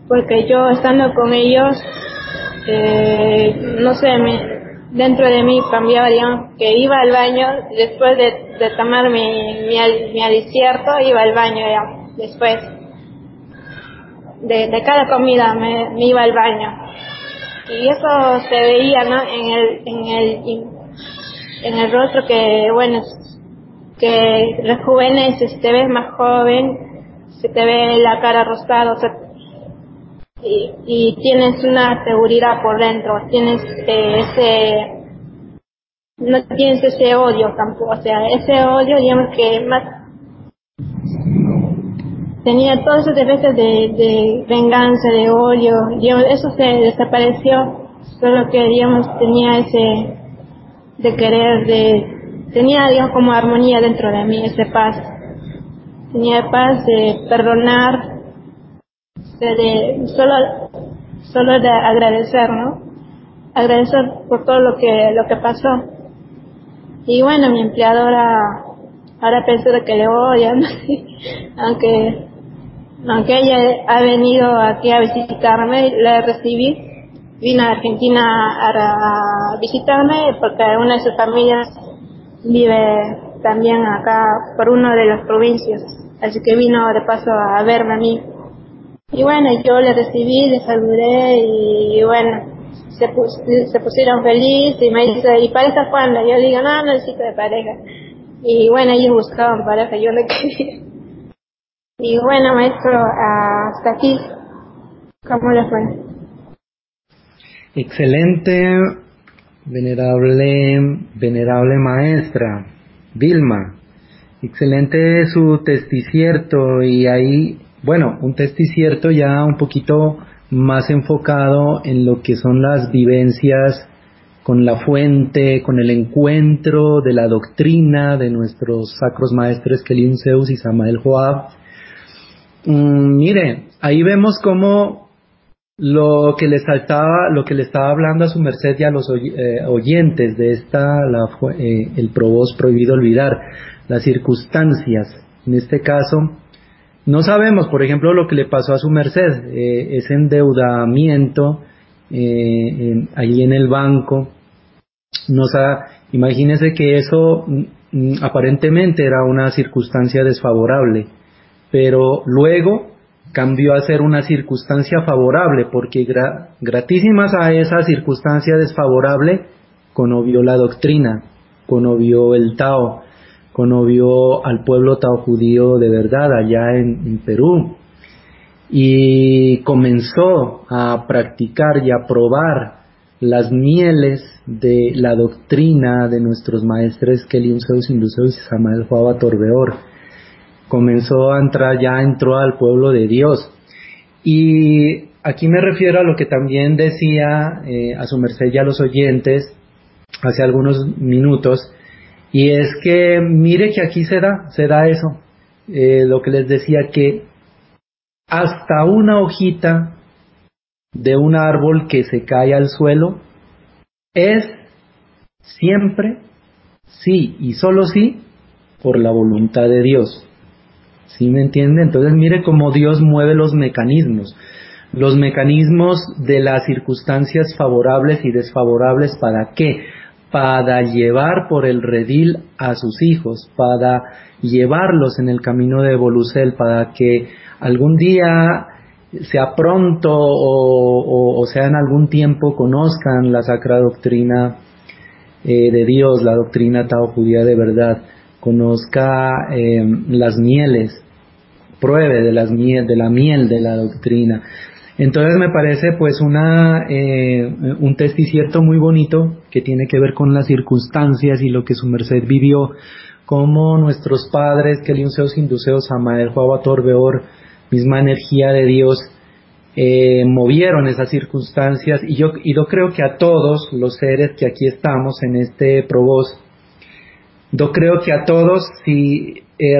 porque yo estando con ellos, eh, no sé, me, dentro de mí cambiaba, digamos, que iba al baño después de, tomar mi, mi, mi iba al baño ya, después. De, cada comida me, me, iba al baño. Y eso se veía, ¿no? En el, en el, en el rostro que, bueno, que rejuveneces, te ves más joven, se te ve la cara rosada, o sea, y, y tienes una seguridad por dentro, tienes eh, ese, no tienes ese odio tampoco, o sea, ese odio, digamos que más, tenía todos esos defectos de, de venganza, de odio, digamos, eso se desapareció, solo que, digamos, tenía ese, de querer, de, tenía, digamos, como armonía dentro de mí, ese paz, tenía paz de perdonar, de, solo, solo de agradecer, ¿no? Agradecer por todo lo que, lo que pasó. Y bueno, mi empleadora ahora pienso que le odian, aunque, aunque ella ha venido aquí a visitarme, la recibí, vino a Argentina a, a visitarme porque una de sus familias vive también acá por una de las provincias, así que vino de paso a verme a mí. Y bueno, yo le recibí, le saludé y bueno, se, se pusieron felices y me dice, ¿y pareja cuándo? Yo digo, no, no necesito de pareja. Y bueno, ellos buscaban pareja, yo no quería. Y bueno, maestro, hasta aquí, ¿cómo le fue? Excelente, venerable, venerable maestra, Vilma. Excelente su testicierto y ahí bueno, un cierto ya un poquito más enfocado en lo que son las vivencias con la fuente, con el encuentro de la doctrina de nuestros sacros maestres Kelin Zeus y Samael Joab. Mm, mire, ahí vemos cómo lo que le saltaba, lo que le estaba hablando a su merced y a los eh, oyentes de esta, la, eh, el probos prohibido olvidar, las circunstancias, en este caso, no sabemos, por ejemplo, lo que le pasó a su merced, eh, ese endeudamiento eh, ahí en el banco. No imagínese que eso mm, mm, aparentemente era una circunstancia desfavorable, pero luego cambió a ser una circunstancia favorable, porque gratísimas a esa circunstancia desfavorable, conovió la doctrina, conovió el Tao, conovió al pueblo tao judío de verdad allá en, Perú y comenzó a practicar y a probar las mieles de la doctrina de nuestros maestres Kelium Zeus Induceus y Samael Juava Torbeor. Comenzó a entrar, ya entró al pueblo de Dios. Y aquí me refiero a lo que también decía eh, a su merced y a los oyentes hace algunos minutos, y es que mire que aquí se da, se da eso, eh, lo que les decía que hasta una hojita de un árbol que se cae al suelo es siempre sí y solo sí por la voluntad de Dios. ¿Sí me entiende? Entonces mire cómo Dios mueve los mecanismos. Los mecanismos de las circunstancias favorables y desfavorables para qué? Para llevar por el redil a sus hijos, para llevarlos en el camino de Volucel, para que algún día sea pronto o, sea en algún tiempo conozcan la sacra doctrina eh, de Dios, la doctrina tao judía de verdad, conozca eh, las mieles, pruebe de, las miel, de la miel de la doctrina. Entonces me parece pues una, eh, un testicierto muy bonito que tiene que ver con las circunstancias y lo que su merced vivió, como nuestros padres, que Seos Induceos, Amael, Juan Torbeor, misma energía de Dios, eh, movieron esas circunstancias. Y yo, y yo creo que a todos los seres que aquí estamos en este probos, yo creo que a todos si eh,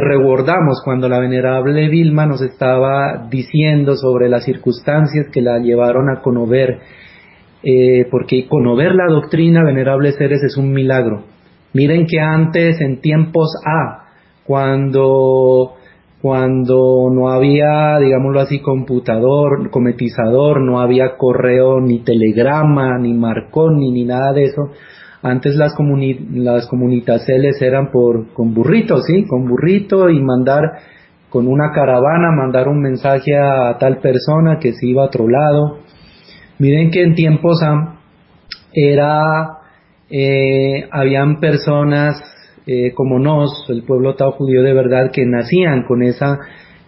cuando la venerable Vilma nos estaba diciendo sobre las circunstancias que la llevaron a conocer, eh, porque conocer la doctrina venerable seres es un milagro. Miren que antes en tiempos A, cuando cuando no había, digámoslo así, computador, cometizador, no había correo, ni telegrama, ni marconi, ni nada de eso. Antes las, comuni las eran por, con burrito, ¿sí? Con burrito y mandar con una caravana, mandar un mensaje a, tal persona que se iba a otro lado. Miren que en tiempos era, eh, habían personas eh, como nos, el pueblo tao judío de verdad, que nacían con esa,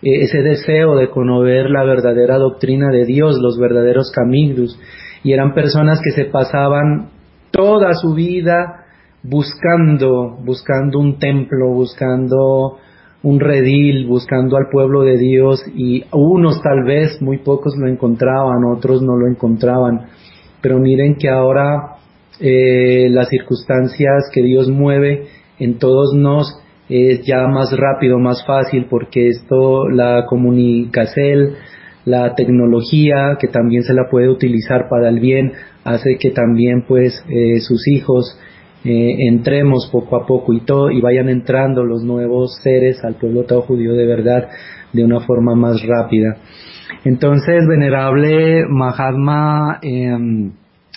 eh, ese deseo de conocer la verdadera doctrina de Dios, los verdaderos caminos, y eran personas que se pasaban toda su vida buscando, buscando un templo, buscando un redil, buscando al pueblo de Dios, y unos tal vez, muy pocos lo encontraban, otros no lo encontraban, pero miren que ahora eh, las circunstancias que Dios mueve, en todos nos es ya más rápido, más fácil, porque esto, la comunicación, la tecnología, que también se la puede utilizar para el bien, hace que también pues eh, sus hijos eh, entremos poco a poco y todo, y vayan entrando los nuevos seres al pueblo todo judío de verdad de una forma más rápida. Entonces, venerable Mahatma em,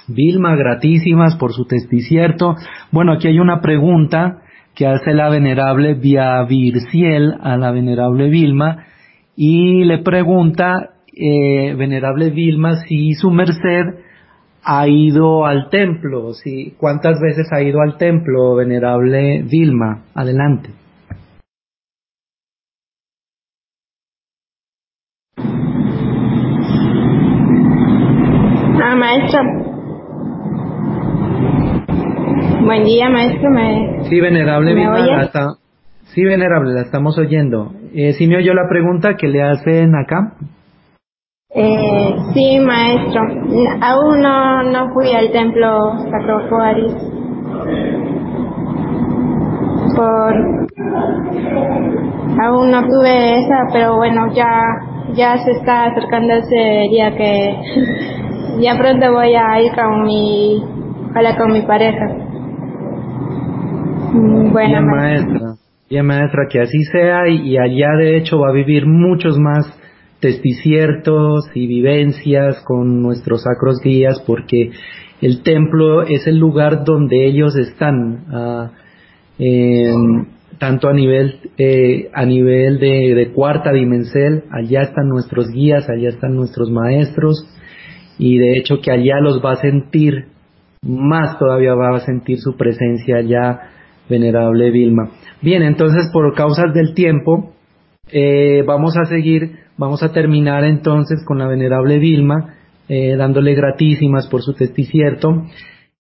Vilma, gratísimas por su testicierto. Bueno, aquí hay una pregunta que hace la venerable Via Virciel a la venerable Vilma y le pregunta, eh, venerable Vilma, si su merced ha ido al templo, si, ¿cuántas veces ha ido al templo, venerable Vilma? Adelante. Ah, maestro, Buen día, maestro. Me, sí, venerable, ¿me sí, venerable, la estamos oyendo. Eh, ¿Sí me oyó la pregunta que le hacen acá? Eh, sí, maestro. Aún no, no fui al templo Sacro Juárez. Por... Aún no tuve esa, pero bueno, ya, ya se está acercando ese día que ya pronto voy a ir con mi, ojalá con mi pareja. Bueno, bien maestra, bien maestra, que así sea y, allá de hecho va a vivir muchos más testiciertos y vivencias con nuestros sacros guías porque el templo es el lugar donde ellos están ah, tanto a nivel eh, a nivel de, cuarta dimensión allá están nuestros guías allá están nuestros maestros y de hecho que allá los va a sentir más todavía va a sentir su presencia allá venerable Vilma. Bien, entonces por causas del tiempo, eh, vamos a seguir, vamos a terminar entonces con la venerable Vilma, eh, dándole gratísimas por su testicierto.